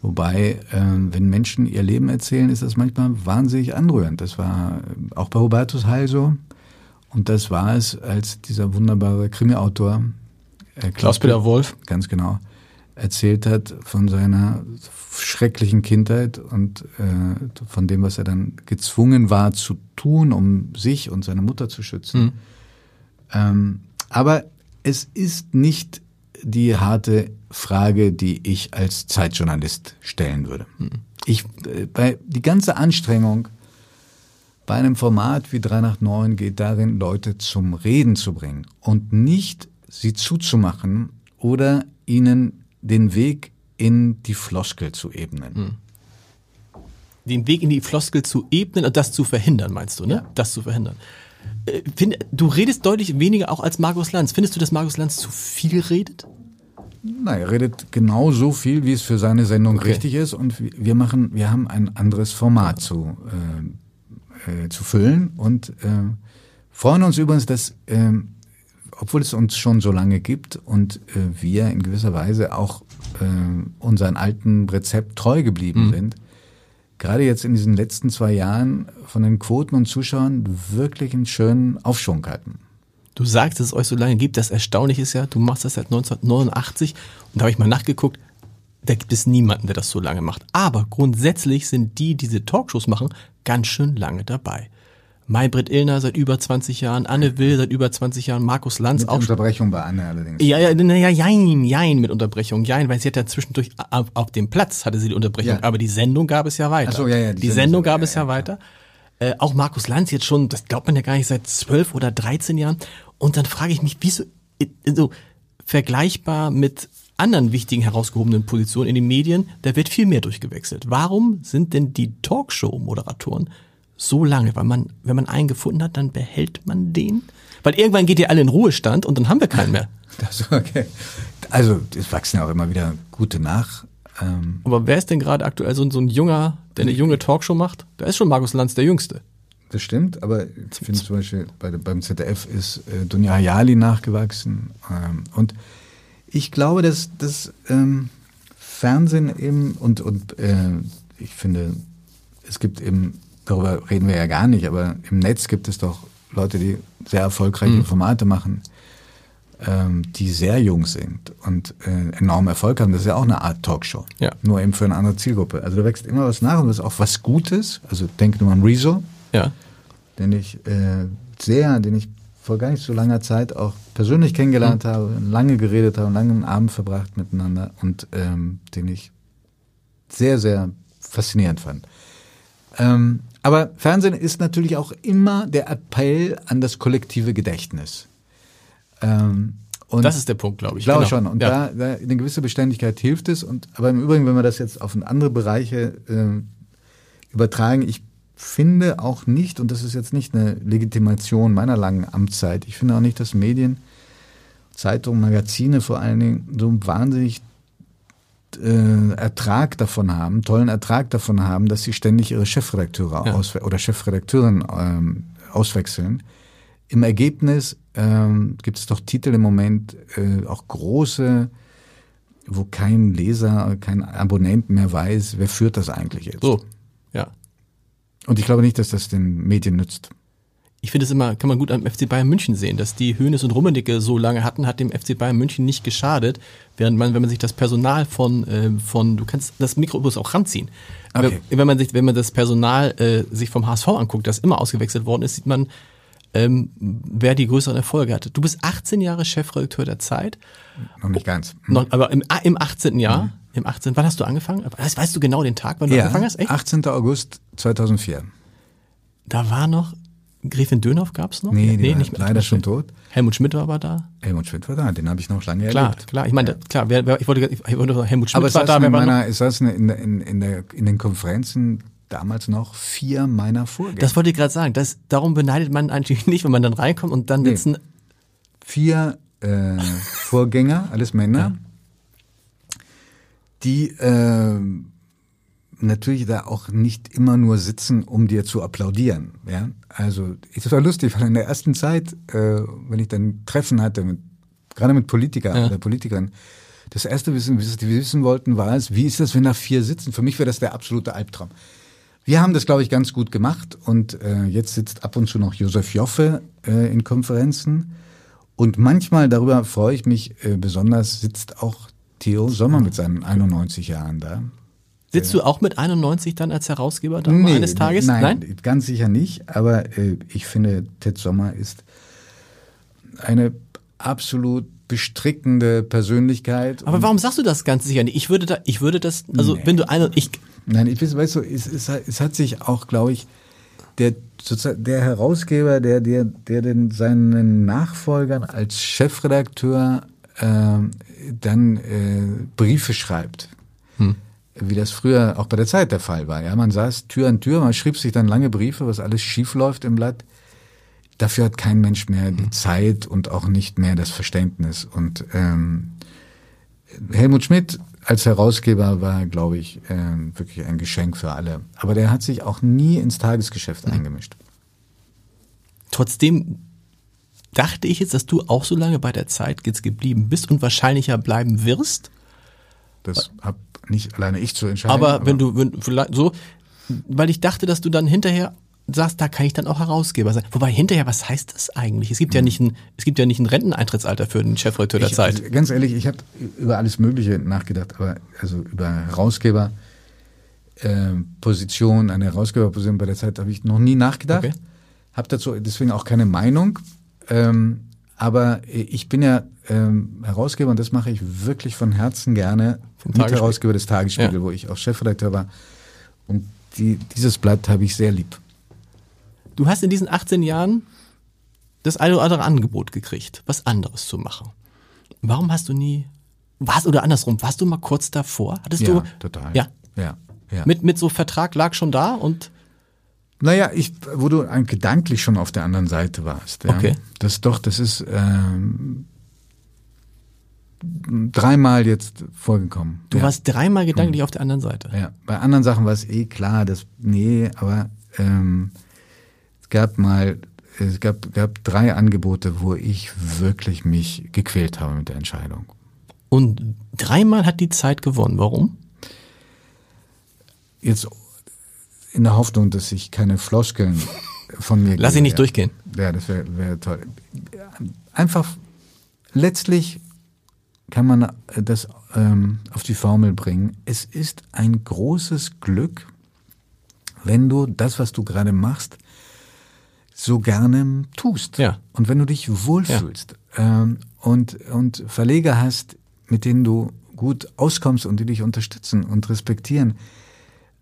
Speaker 2: Wobei, ähm, wenn Menschen ihr Leben erzählen, ist das manchmal wahnsinnig anrührend. Das war äh, auch bei Hubertus Heil so. Und das war es, als dieser wunderbare Krimi-Autor äh,
Speaker 1: Klaus-Peter Wolf.
Speaker 2: ganz genau, erzählt hat von seiner schrecklichen Kindheit und äh, von dem, was er dann gezwungen war zu tun, um sich und seine Mutter zu schützen. Ähm, aber es ist nicht die harte Frage, die ich als Zeitjournalist stellen würde. Ich, äh, bei, die ganze Anstrengung bei einem Format wie 3 nach 9 geht darin, Leute zum Reden zu bringen und nicht sie zuzumachen oder ihnen den Weg in die Floskel zu ebnen.
Speaker 1: den Weg in die Floskel zu ebnen und das zu verhindern, meinst du, ne?
Speaker 2: Ja.
Speaker 1: Das zu verhindern. Äh, Find, du redest deutlich weniger auch als Markus Lanz. Findest du, dass Markus Lanz zu viel redet?
Speaker 2: Na, er redet genau so viel, wie es für seine Sendung
Speaker 1: Okay.
Speaker 2: richtig ist und wir- wir machen, wir haben ein anderes Format zu, äh, äh, zu füllen und äh, freuen uns übrigens, dass, ähm, obwohl es uns schon so lange gibt und äh, wir in gewisser Weise auch äh, unseren alten Rezept treu geblieben sind, gerade jetzt in diesen letzten zwei Jahren von den Quoten und Zuschauern wirklich einen schönen Aufschwung hatten.
Speaker 1: Du sagst, dass es euch so lange gibt. Das Erstaunliche ist ja, du machst das seit 1989 und da habe ich mal nachgeguckt, da gibt es niemanden, der das so lange macht. Aber grundsätzlich sind die, die diese Talkshows machen, ganz schön lange dabei. Maybrit Illner seit über 20 Jahren, Anne Will seit über 20 Jahren, Markus Lanz
Speaker 2: Mit
Speaker 1: auch.
Speaker 2: Unterbrechung bei Anne allerdings.
Speaker 1: Ja, ja, na, ja, jein, jein mit Unterbrechung, jein, weil sie hat ja zwischendurch auf, auf dem Platz hatte sie die Unterbrechung,
Speaker 2: Ja.
Speaker 1: aber die Sendung gab es ja weiter.
Speaker 2: Ach so, ja, ja,
Speaker 1: die,
Speaker 2: die
Speaker 1: Sendung,
Speaker 2: Sendung,
Speaker 1: gab
Speaker 2: ja,
Speaker 1: es ja,
Speaker 2: ja,
Speaker 1: weiter. Äh, auch Markus Lanz jetzt schon, das glaubt man ja gar nicht, seit 12 oder 13 Jahren. Und dann frage ich mich, wieso äh, so vergleichbar mit anderen wichtigen herausgehobenen Positionen in den Medien, da wird viel mehr durchgewechselt. Warum sind denn die Talkshow-Moderatoren so lange? Weil man, wenn man einen gefunden hat, dann behält man den? Weil irgendwann geht ihr alle in Ruhestand und dann haben wir keinen mehr.
Speaker 2: Das, okay. Also es wachsen ja auch immer wieder gute nach. Ähm,
Speaker 1: Aber wer ist denn gerade aktuell so, ein- so ein junger, der eine junge Talkshow macht? Da ist schon Markus Lanz der Jüngste.
Speaker 2: das stimmt, aber ich finde zum Beispiel bei, beim ZDF ist äh, Dunja Hayali nachgewachsen. Ähm, und ich glaube, dass das ähm, Fernsehen eben und, und äh, ich finde, es gibt eben, darüber reden wir ja gar nicht, aber im Netz gibt es doch Leute, die sehr erfolgreiche Formate machen, ähm, die sehr jung sind und äh, enormen Erfolg haben. Das ist ja auch eine Art Talkshow.
Speaker 1: Ja.
Speaker 2: Nur eben für eine andere Zielgruppe. Also da wächst immer was nach und das ist auch was Gutes. Also denk nur an Rezo,
Speaker 1: Ja.
Speaker 2: den ich äh, sehr, den ich vor gar nicht so langer Zeit auch persönlich kennengelernt habe, lange geredet habe, lange einen Abend verbracht miteinander und ähm, den ich sehr, sehr faszinierend fand. Ähm, aber Fernsehen ist natürlich auch immer der Appell an das kollektive Gedächtnis. Ähm, und
Speaker 1: Das ist der Punkt, glaube ich.
Speaker 2: ich glaube
Speaker 1: Genau.
Speaker 2: schon. Und
Speaker 1: ja.
Speaker 2: da, da eine gewisse Beständigkeit hilft es. Und aber im Übrigen, wenn wir das jetzt auf andere Bereiche äh, übertragen, ich finde auch nicht, und das ist jetzt nicht eine Legitimation meiner langen Amtszeit, ich finde auch nicht, dass Medien, Zeitungen, Magazine vor allen Dingen so wahnsinnig äh, Ertrag davon haben, tollen Ertrag davon haben, dass sie ständig ihre Chefredakteure
Speaker 1: Ja.
Speaker 2: auswe oder Chefredakteurin ähm, auswechseln. Im Ergebnis ähm, gibt es doch Titel im Moment, äh, auch große, wo kein Leser, kein Abonnent mehr weiß, wer führt das eigentlich jetzt.
Speaker 1: So, ja.
Speaker 2: Und ich glaube nicht, dass das den Medien nützt.
Speaker 1: Ich finde es immer, kann man gut am FC Bayern München sehen, dass die Hönes und Rummenigge so lange hatten, hat dem FC Bayern München nicht geschadet, während man, wenn man sich das Personal von, äh, von du kannst das Mikro übrigens auch ranziehen.
Speaker 2: Okay.
Speaker 1: Wenn, wenn man sich, wenn man das Personal äh, sich vom HSV anguckt, das immer ausgewechselt worden ist, sieht man, ähm, wer die größeren Erfolge hatte. Du bist 18 Jahre Chefredakteur der Zeit,
Speaker 2: Noch nicht ganz. Hm.
Speaker 1: noch, aber im, ah, im 18. Jahr, im 18. Wann hast du angefangen? Weißt, weißt du genau den Tag, wann du angefangen hast? Echt?
Speaker 2: 18. August 2004.
Speaker 1: Da war noch Gräfin Dönhoff gab's noch?
Speaker 2: Nee, war
Speaker 1: nicht mehr.
Speaker 2: leider schon tot.
Speaker 1: Helmut Schmidt war aber da.
Speaker 2: Helmut Schmidt war da, den habe ich noch lange
Speaker 1: Klar,
Speaker 2: erlebt.
Speaker 1: klar. Ich meine, klar, wer, wer, ich wollte, ich wollte Helmut Schmidt
Speaker 2: Aber es
Speaker 1: war da, noch?
Speaker 2: meiner, es saßen in, in, in, der, in den Konferenzen damals noch vier meiner Vorgänger.
Speaker 1: Das wollte ich gerade sagen. Das, darum beneidet man eigentlich nicht, wenn man dann reinkommt und dann
Speaker 2: Nee.
Speaker 1: sitzen.
Speaker 2: vier äh, Vorgänger, alles Männer, die äh, natürlich da auch nicht immer nur sitzen, um dir zu applaudieren. Ja? Also es war lustig, weil in der ersten Zeit, äh, wenn ich dann Treffen hatte, mit, gerade mit Politikern
Speaker 1: Ja.
Speaker 2: oder Politikern, das erste Wissen, was die wissen wollten, war es, wie ist das, wenn da vier sitzen? Für mich wäre das der absolute Albtraum. Wir haben das, glaube ich, ganz gut gemacht und äh, jetzt sitzt ab und zu noch Josef Joffe äh, in Konferenzen und manchmal, darüber freue ich mich äh, besonders, sitzt auch Theo Sommer mit seinen 91 Jahren da.
Speaker 1: Sitzt du auch mit 91 dann als Herausgeber da mal eines Tages?
Speaker 2: Nein, ganz sicher nicht. Aber äh, ich finde, Ted Sommer ist eine absolut bestrickende Persönlichkeit.
Speaker 1: Aber warum sagst du das ganz sicher nicht? Ich würde da, ich würde das, also
Speaker 2: Nee.
Speaker 1: wenn du eine, ich,
Speaker 2: Nein, ich weiß, weißt du, es, es, hat- es hat sich auch, glaube ich, der, der Herausgeber, der, der, der den seinen Nachfolgern als Chefredakteur ähm, dann äh, Briefe schreibt. Wie das früher auch bei der Zeit der Fall war. Ja, man saß Tür an Tür, man schrieb sich dann lange Briefe, was alles schief läuft im Blatt. Dafür hat kein Mensch mehr die Zeit und auch nicht mehr das Verständnis. Und ähm, Helmut Schmidt als Herausgeber war, glaube ich, ähm, wirklich ein Geschenk für alle. Aber der hat sich auch nie ins Tagesgeschäft eingemischt.
Speaker 1: trotzdem dachte ich jetzt, dass du auch so lange bei der Zeit jetzt geblieben bist und wahrscheinlicher bleiben wirst.
Speaker 2: Das hab nicht alleine ich zu entscheiden.
Speaker 1: Aber, wenn du, wenn, vielleicht so, weil ich dachte, dass du dann hinterher sagst, da kann ich dann auch Herausgeber sein. Wobei hinterher, was heißt das eigentlich? Es gibt ja nicht ein, es gibt ja nicht ein Renteneintrittsalter für den Chefredakteur der
Speaker 2: ich,
Speaker 1: Zeit.
Speaker 2: also ganz ehrlich, ich habe über alles Mögliche nachgedacht, aber also über Herausgeber. äh, Position, eine Herausgeberposition bei der Zeit habe ich noch nie nachgedacht.
Speaker 1: Okay.
Speaker 2: habe dazu deswegen auch keine Meinung. Ähm, aber ich bin ja ähm, Herausgeber und das mache ich wirklich von Herzen gerne.
Speaker 1: Vom Tagesspiegel.
Speaker 2: Herausgeber des Tagesspiegel,
Speaker 1: Ja.
Speaker 2: wo ich auch Chefredakteur war. Und die, dieses Blatt habe ich sehr lieb.
Speaker 1: Du hast in diesen 18 Jahren das eine oder andere Angebot gekriegt, was anderes zu machen. Warum hast du nie, warst oder andersrum, warst du mal kurz davor? Hattest
Speaker 2: ja,
Speaker 1: du,
Speaker 2: total.
Speaker 1: ja,
Speaker 2: ja, ja.
Speaker 1: mit, mit so Vertrag lag schon da und
Speaker 2: Naja, ich, wo du gedanklich schon auf der anderen Seite warst. Ja.
Speaker 1: Okay.
Speaker 2: Das doch, das ist ähm, dreimal jetzt vorgekommen.
Speaker 1: du
Speaker 2: ja.
Speaker 1: warst dreimal gedanklich auf der anderen Seite.
Speaker 2: Ja, bei anderen Sachen war es eh klar, dass nee, aber ähm, es gab mal, es gab, gab drei Angebote, wo ich wirklich mich gequält habe mit der Entscheidung.
Speaker 1: Und dreimal hat die Zeit gewonnen. Warum?
Speaker 2: Jetzt in der Hoffnung, dass ich keine Floskeln von mir
Speaker 1: Lass
Speaker 2: gebe,
Speaker 1: ihn nicht
Speaker 2: ja.
Speaker 1: durchgehen.
Speaker 2: Ja, das wäre wär toll. Einfach, letztlich kann man das ähm, auf die Formel bringen. Es ist ein großes Glück, wenn du das, was du gerade machst, so gerne tust.
Speaker 1: Ja.
Speaker 2: Und wenn du dich wohlfühlst ähm, und, und Verleger hast, mit denen du gut auskommst und die dich unterstützen und respektieren,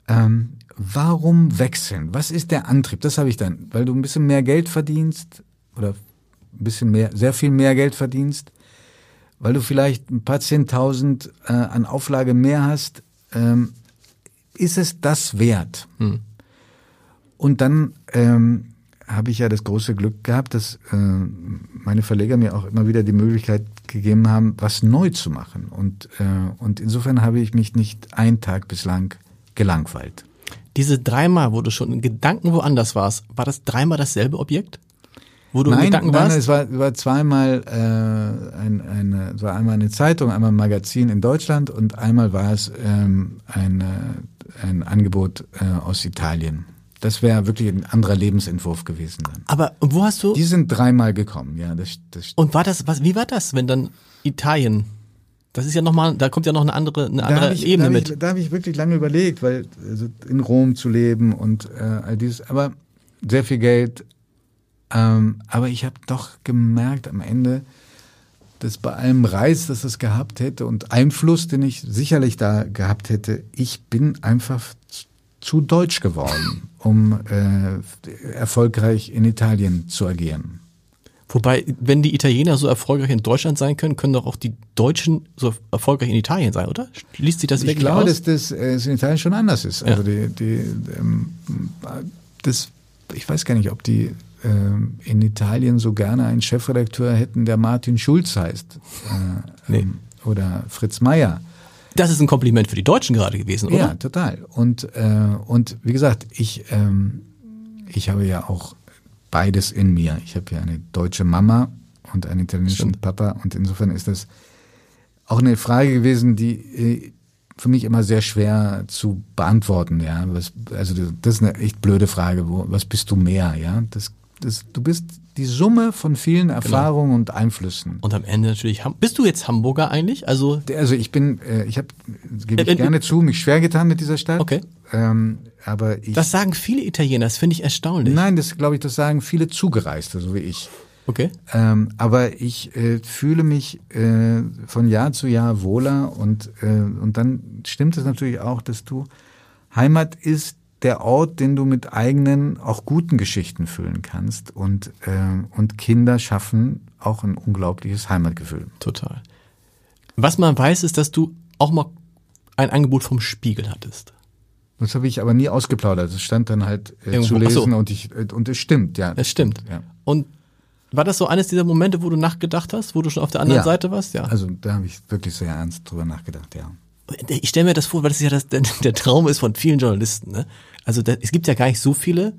Speaker 2: ähm, warum wechseln? Was ist der Antrieb? Das habe ich dann, weil du ein bisschen mehr Geld verdienst oder ein bisschen mehr, sehr viel mehr Geld verdienst, weil du vielleicht ein paar Zehntausend äh, an Auflage mehr hast, ähm, ist es das wert? Und dann ähm, habe ich ja das große Glück gehabt, dass äh, meine Verleger mir auch immer wieder die Möglichkeit gegeben haben, was neu zu machen. Und, äh, und insofern habe ich mich nicht einen Tag bislang gelangweilt.
Speaker 1: Diese dreimal, wo du schon in Gedanken woanders warst, war das dreimal dasselbe Objekt? Wo du in
Speaker 2: Nein,
Speaker 1: Gedanken
Speaker 2: nein,
Speaker 1: warst?
Speaker 2: es war, war zweimal äh, ein, eine, es war einmal eine Zeitung, einmal ein Magazin in Deutschland und einmal war es ähm, ein, äh, ein Angebot äh, aus Italien. Das wäre wirklich ein anderer Lebensentwurf gewesen dann.
Speaker 1: Aber wo hast du,
Speaker 2: Die sind dreimal gekommen, ja, das, das
Speaker 1: und war das, was, wie war das, wenn dann Italien, das ist ja nochmal, da kommt ja noch eine andere, eine andere
Speaker 2: ich,
Speaker 1: Ebene
Speaker 2: da
Speaker 1: mit.
Speaker 2: Ich, da habe ich wirklich lange überlegt, weil also in Rom zu leben und äh, all dieses, aber sehr viel Geld. Ähm, aber ich habe doch gemerkt am Ende, dass bei allem Reiz, das es gehabt hätte und Einfluss, den ich sicherlich da gehabt hätte, ich bin einfach zu deutsch geworden, um äh, erfolgreich in Italien zu agieren.
Speaker 1: Wobei, wenn die Italiener so erfolgreich in Deutschland sein können, können doch auch die Deutschen so erfolgreich in Italien sein, oder? Schließt sich das
Speaker 2: Ich
Speaker 1: wirklich
Speaker 2: glaube,
Speaker 1: aus?
Speaker 2: dass das äh, es in Italien schon anders ist. Also die, die, ähm, das, ich weiß gar nicht, ob die ähm, in Italien so gerne einen Chefredakteur hätten, der Martin Schulz heißt. Äh,
Speaker 1: Nee.
Speaker 2: ähm, Oder Fritz Meier.
Speaker 1: Das ist ein Kompliment für die Deutschen gerade gewesen, oder?
Speaker 2: Ja, total. Und, äh, und wie gesagt, ich, ähm, ich habe ja auch beides in mir. Ich habe ja eine deutsche Mama und einen italienischen
Speaker 1: Stimmt.
Speaker 2: Papa. Und insofern ist das auch eine Frage gewesen, die äh, für mich immer sehr schwer zu beantworten. Ja, was, also das ist eine echt blöde Frage. Wo, was bist du mehr? Ja, das, das, du bist die Summe von vielen
Speaker 1: Genau.
Speaker 2: Erfahrungen und Einflüssen.
Speaker 1: Und am Ende natürlich, bist du jetzt Hamburger eigentlich? Also,
Speaker 2: Also ich bin, äh, ich habe, gebe ich
Speaker 1: Äh, äh,
Speaker 2: gerne zu, mich schwer getan mit dieser Stadt.
Speaker 1: Okay.
Speaker 2: Ähm, aber ich.
Speaker 1: das sagen viele Italiener, das finde ich erstaunlich.
Speaker 2: nein, das glaube ich, das sagen viele Zugereiste, so wie ich.
Speaker 1: Okay.
Speaker 2: Ähm, aber ich äh, fühle mich äh, von Jahr zu Jahr wohler und äh, und dann stimmt es natürlich auch, dass du Heimat ist der Ort, den du mit eigenen, auch guten Geschichten füllen kannst und äh, und Kinder schaffen auch ein unglaubliches Heimatgefühl.
Speaker 1: Total. Was man weiß, ist, dass du auch mal ein Angebot vom Spiegel hattest.
Speaker 2: Das habe ich aber nie ausgeplaudert. Es stand dann halt äh,
Speaker 1: Irgendwo-
Speaker 2: zu
Speaker 1: ach so.
Speaker 2: lesen und ich äh, und es stimmt, ja.
Speaker 1: Das stimmt.
Speaker 2: Ja.
Speaker 1: Und war das so eines dieser Momente, wo du nachgedacht hast, wo du schon auf der anderen
Speaker 2: Ja.
Speaker 1: Seite warst? Ja.
Speaker 2: Also da habe ich wirklich sehr ernst drüber nachgedacht, ja.
Speaker 1: ich stelle mir das vor, weil das ja das, der, der Traum ist von vielen Journalisten. Ne? Also da, es gibt ja gar nicht so viele,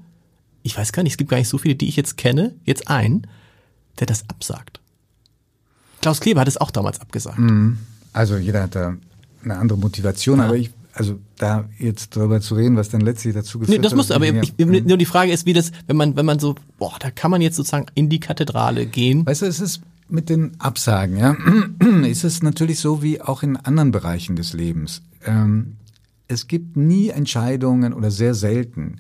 Speaker 1: ich weiß gar nicht, es gibt gar nicht so viele, die ich jetzt kenne, jetzt einen, der das absagt. Klaus Kleber hat es auch damals abgesagt.
Speaker 2: Also jeder hat da eine andere Motivation, aber ich, also da jetzt drüber zu reden, was dann letztlich dazu
Speaker 1: Nee,
Speaker 2: geführt
Speaker 1: das
Speaker 2: hat,
Speaker 1: musst du, aber
Speaker 2: ja.
Speaker 1: ich, nur die Frage ist, wie das, wenn man, wenn man so, boah, da kann man jetzt sozusagen in die Kathedrale gehen.
Speaker 2: Weißt du, es ist mit den Absagen, ja, ist es natürlich so wie auch in anderen Bereichen des Lebens. Ähm, es gibt nie Entscheidungen oder sehr selten,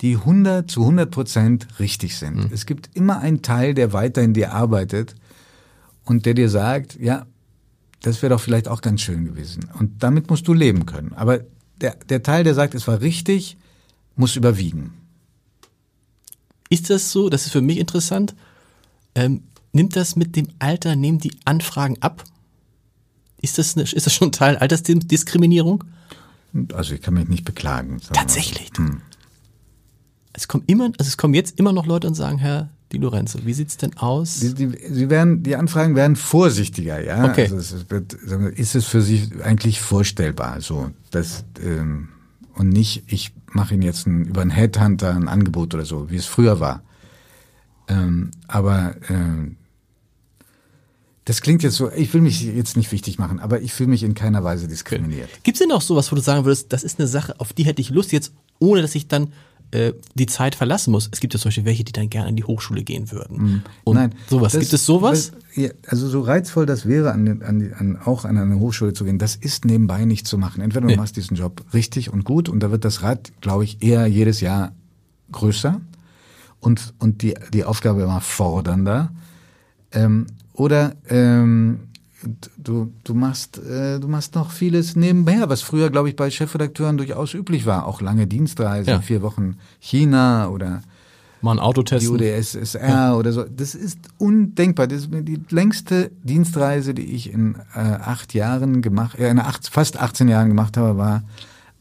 Speaker 2: die 100 zu 100 Prozent richtig sind. Mhm. Es gibt immer einen Teil, der weiter in dir arbeitet und der dir sagt, ja, das wäre doch vielleicht auch ganz schön gewesen. Und damit musst du leben können. Aber der, der Teil, der sagt, es war richtig, muss überwiegen.
Speaker 1: Ist das so? Das ist für mich interessant. Ähm, nimmt das mit dem Alter, nehmen die Anfragen ab? Ist das, eine, ist das schon Teil Altersdiskriminierung?
Speaker 2: Also ich kann mich nicht beklagen.
Speaker 1: Tatsächlich. Hm. Es kommen immer, also es kommen jetzt immer noch Leute und sagen, Herr Di Lorenzo, wie sieht's denn aus?
Speaker 2: Die, die, sie werden, die Anfragen werden vorsichtiger, ja.
Speaker 1: Okay.
Speaker 2: Also es wird, ist es für Sie eigentlich vorstellbar, so, dass, ähm, und nicht, ich mache Ihnen jetzt ein, über einen Headhunter ein Angebot oder so, wie es früher war. Ähm, aber ähm, das klingt jetzt so, ich will mich jetzt nicht wichtig machen, aber ich fühle mich in keiner Weise diskriminiert.
Speaker 1: Gibt es denn auch sowas, wo du sagen würdest, das ist eine Sache, auf die hätte ich Lust jetzt, ohne dass ich dann äh, die Zeit verlassen muss? Es gibt ja Beispiel welche, die dann gerne in die Hochschule gehen würden. Mhm. Und Nein, sowas. Das, gibt es sowas?
Speaker 2: Ja, also so reizvoll das wäre, an, an, an, auch an eine Hochschule zu gehen, das ist nebenbei nicht zu machen. Entweder du nee. machst diesen Job richtig und gut und da wird das Rad, glaube ich, eher jedes Jahr größer und, und die, die Aufgabe immer fordernder. Ähm, oder ähm, du, du, machst, äh, du machst noch vieles nebenher, was früher, glaube ich, bei Chefredakteuren durchaus üblich war. Auch lange Dienstreisen, ja. vier Wochen China oder
Speaker 1: mal ein Auto testen.
Speaker 2: Die UdSSR ja. oder so. Das ist undenkbar. Das ist die längste Dienstreise, die ich in äh, acht Jahren gemacht, äh, in acht, fast 18 Jahren gemacht habe, war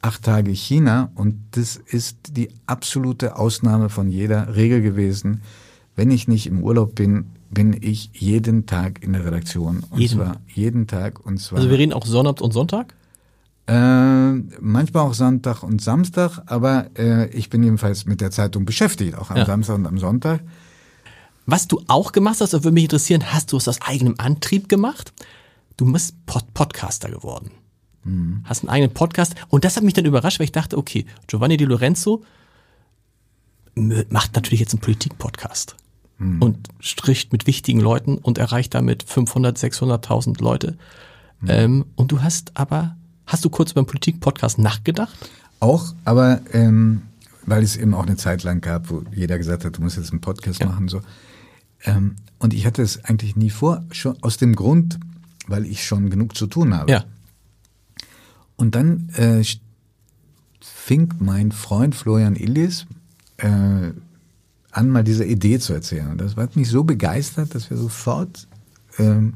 Speaker 2: acht Tage China. Und das ist die absolute Ausnahme von jeder Regel gewesen. Wenn ich nicht im Urlaub bin, bin ich jeden Tag in der Redaktion. Und jeden. zwar jeden Tag. Und zwar.
Speaker 1: Also wir reden auch Sonnabend und Sonntag?
Speaker 2: Äh, manchmal auch Sonntag und Samstag, aber äh, ich bin jedenfalls mit der Zeitung beschäftigt, auch am ja. Samstag und am Sonntag.
Speaker 1: Was du auch gemacht hast, das würde mich interessieren, hast du es aus eigenem Antrieb gemacht? Du bist Pod Podcaster geworden. Mhm. Hast einen eigenen Podcast. Und das hat mich dann überrascht, weil ich dachte, okay, Giovanni Di Lorenzo macht natürlich jetzt einen Politik-Podcast mhm. und stricht mit wichtigen Leuten und erreicht damit 500, 600.000 Leute. Mhm. Ähm, und du hast aber, hast du kurz beim Politik-Podcast nachgedacht?
Speaker 2: Auch, aber ähm, weil es eben auch eine Zeit lang gab, wo jeder gesagt hat, du musst jetzt einen Podcast ja. machen. so. Ähm, und ich hatte es eigentlich nie vor, schon aus dem Grund, weil ich schon genug zu tun habe.
Speaker 1: Ja.
Speaker 2: Und dann äh, fing mein Freund Florian Illis äh, an, mal diese Idee zu erzählen. Und das hat mich so begeistert, dass wir sofort ähm,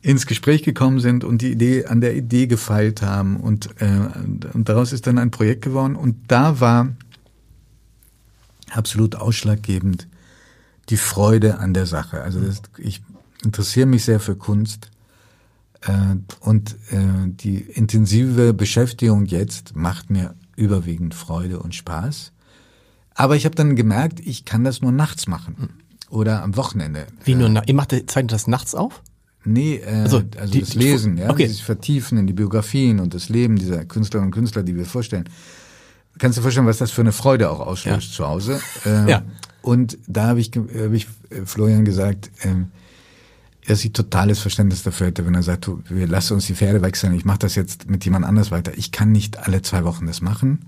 Speaker 2: ins Gespräch gekommen sind und die Idee an der Idee gefeilt haben und, äh, und daraus ist dann ein Projekt geworden und da war absolut ausschlaggebend die Freude an der Sache. Also das, ich interessiere mich sehr für Kunst äh, und äh, die intensive Beschäftigung jetzt macht mir überwiegend Freude und Spaß. Aber ich habe dann gemerkt, ich kann das nur nachts machen oder am Wochenende.
Speaker 1: Wie nur? Ihr macht zeichnet das nachts auf?
Speaker 2: Nee, äh, also, also die, das Lesen, ja, okay. sich vertiefen in die Biografien und das Leben dieser Künstlerinnen und Künstler, die wir vorstellen. Kannst du dir vorstellen, was das für eine Freude auch auslöst ja. zu Hause? Ähm, ja. Und da habe ich, hab ich äh, Florian gesagt, ähm, dass ich totales Verständnis dafür hätte, wenn er sagt, wir lassen uns die Pferde wechseln, ich mache das jetzt mit jemand anders weiter. Ich kann nicht alle zwei Wochen das machen.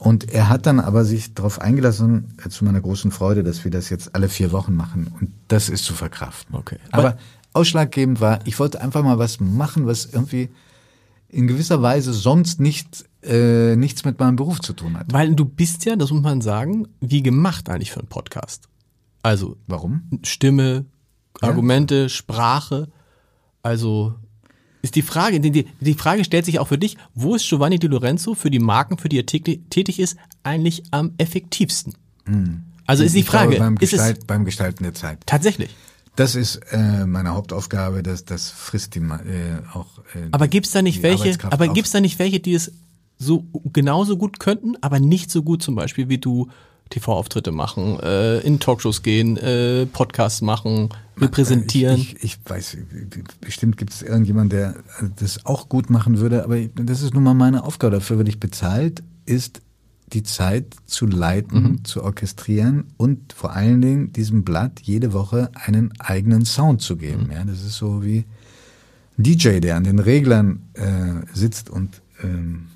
Speaker 2: Und er hat dann aber sich darauf eingelassen, äh, zu meiner großen Freude, dass wir das jetzt alle vier Wochen machen. Und das ist zu verkraften.
Speaker 1: Okay.
Speaker 2: Aber ausschlaggebend war, ich wollte einfach mal was machen, was irgendwie in gewisser Weise sonst nicht äh, nichts mit meinem Beruf zu tun hat.
Speaker 1: Weil du bist ja, das muss man sagen, wie gemacht eigentlich für einen Podcast. Also
Speaker 2: warum?
Speaker 1: Stimme, Argumente, ja. Sprache. Also ist die Frage, die, die Frage stellt sich auch für dich, wo ist Giovanni Di Lorenzo für die Marken, für die er tätig ist, eigentlich am effektivsten?
Speaker 2: Hm.
Speaker 1: Also ist die Frage,
Speaker 2: glaube, beim, Gestalt,
Speaker 1: ist es,
Speaker 2: beim Gestalten der Zeit.
Speaker 1: Tatsächlich.
Speaker 2: Das ist äh, meine Hauptaufgabe, das, das frisst die äh, auch.
Speaker 1: Äh, aber gibt's da nicht welche? Aber auf. gibt's da nicht welche, die es so genauso gut könnten, aber nicht so gut zum Beispiel wie du TV-Auftritte machen, äh, in Talkshows gehen, äh, Podcasts machen, repräsentieren.
Speaker 2: Ich, ich, ich weiß, bestimmt gibt es irgendjemand, der das auch gut machen würde, aber das ist nun mal meine Aufgabe. Dafür werde ich bezahlt, ist die Zeit zu leiten, mhm. zu orchestrieren und vor allen Dingen diesem Blatt jede Woche einen eigenen Sound zu geben. Mhm. Ja, das ist so wie ein DJ, der an den Reglern äh, sitzt und ähm,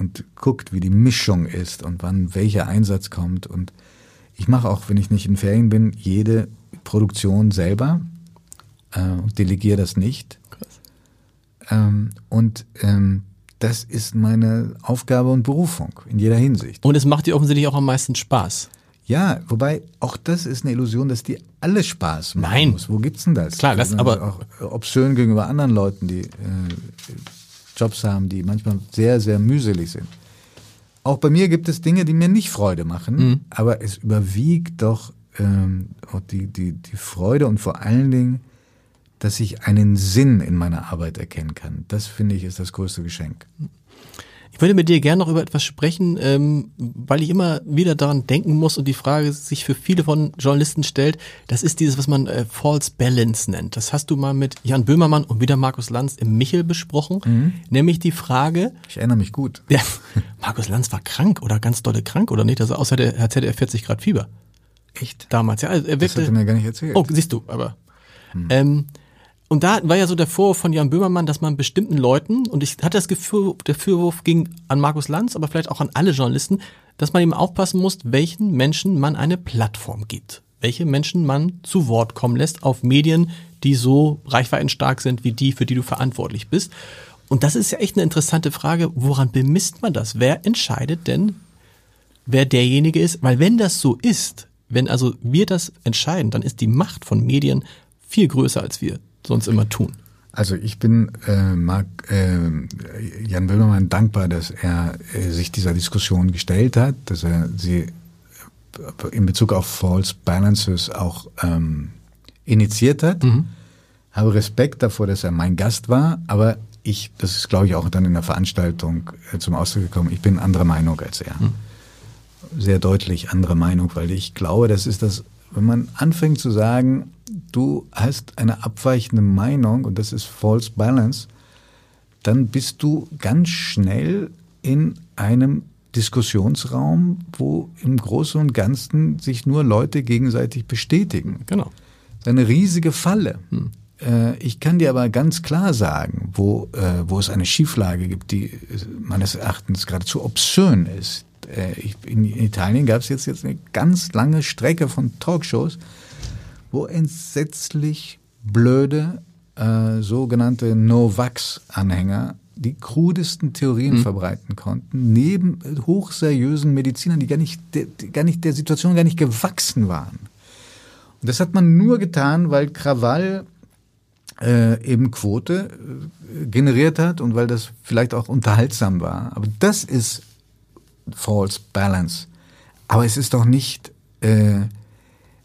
Speaker 2: und guckt, wie die Mischung ist und wann welcher Einsatz kommt. Und ich mache auch, wenn ich nicht in Ferien bin, jede Produktion selber, äh, delegiere das nicht. Ähm, und ähm, das ist meine Aufgabe und Berufung in jeder Hinsicht.
Speaker 1: Und es macht dir offensichtlich auch am meisten Spaß.
Speaker 2: Ja, wobei auch das ist eine Illusion, dass die alle Spaß machen
Speaker 1: Nein.
Speaker 2: muss. Wo gibt's denn das?
Speaker 1: Klar, das-
Speaker 2: Also
Speaker 1: aber-
Speaker 2: auch obszön gegenüber anderen Leuten, die äh, Jobs haben, die manchmal sehr, sehr mühselig sind. Auch bei mir gibt es Dinge, die mir nicht Freude machen,
Speaker 1: Mhm.
Speaker 2: aber es überwiegt doch ähm, auch die, die, die Freude und vor allen Dingen, dass ich einen Sinn in meiner Arbeit erkennen kann. Das finde ich ist das größte Geschenk.
Speaker 1: Ich würde mit dir gerne noch über etwas sprechen, ähm, weil ich immer wieder daran denken muss und die Frage sich für viele von Journalisten stellt, das ist dieses, was man äh, False Balance nennt. Das hast du mal mit Jan Böhmermann und wieder Markus Lanz im Michel besprochen, nämlich die Frage,
Speaker 2: Ich erinnere mich gut.
Speaker 1: ja, Markus Lanz war krank oder ganz dolle krank oder nicht, also außer der als hätte er 40 Grad Fieber
Speaker 2: Echt?
Speaker 1: damals. Ja, also er
Speaker 2: Das hat
Speaker 1: wirkte,
Speaker 2: er mir gar nicht erzählt.
Speaker 1: Oh, siehst du, aber. Ähm, und da war ja so der Vorwurf von Jan Böhmermann, dass man bestimmten Leuten, und ich hatte das Gefühl, der Vorwurf ging an Markus Lanz, aber vielleicht auch an alle Journalisten, dass man eben aufpassen muss, welchen Menschen man eine Plattform gibt. Welche Menschen man zu Wort kommen lässt auf Medien, die so reichweitenstark sind wie die, für die du verantwortlich bist. Und das ist ja echt eine interessante Frage, woran bemisst man das? Wer entscheidet denn, wer derjenige ist? Weil wenn das so ist, wenn also wir das entscheiden, dann ist die Macht von Medien viel größer, als wir sonst immer tun.
Speaker 2: Also ich bin äh, Mark, äh, Jan Böhmermann dankbar, dass er äh, sich dieser Diskussion gestellt hat, dass er sie äh, in Bezug auf False Balances auch ähm, initiiert hat. Habe Respekt davor, dass er mein Gast war, aber ich, das ist glaube ich auch dann in der Veranstaltung äh, zum Ausdruck gekommen, ich bin anderer Meinung als er. Sehr deutlich andere Meinung, weil ich glaube, das ist das, wenn man anfängt zu sagen, du hast eine abweichende Meinung und das ist False Balance, dann bist du ganz schnell in einem Diskussionsraum, wo im Großen und Ganzen sich nur Leute gegenseitig bestätigen.
Speaker 1: Genau.
Speaker 2: Das ist eine riesige Falle. Äh, Ich kann dir aber ganz klar sagen, wo, äh, wo es eine Schieflage gibt, die äh, meines Erachtens geradezu obszön ist. Ich, in Italien gab es jetzt, jetzt eine ganz lange Strecke von Talkshows, wo entsetzlich blöde äh, sogenannte No-Vax-Anhänger die krudesten Theorien verbreiten konnten, neben hochseriösen Medizinern, die gar nicht, die gar nicht der Situation gar nicht gewachsen waren. Und das hat man nur getan, weil Krawall äh, eben Quote äh, generiert hat und weil das vielleicht auch unterhaltsam war. Aber das ist False Balance. Aber es ist doch nicht, äh,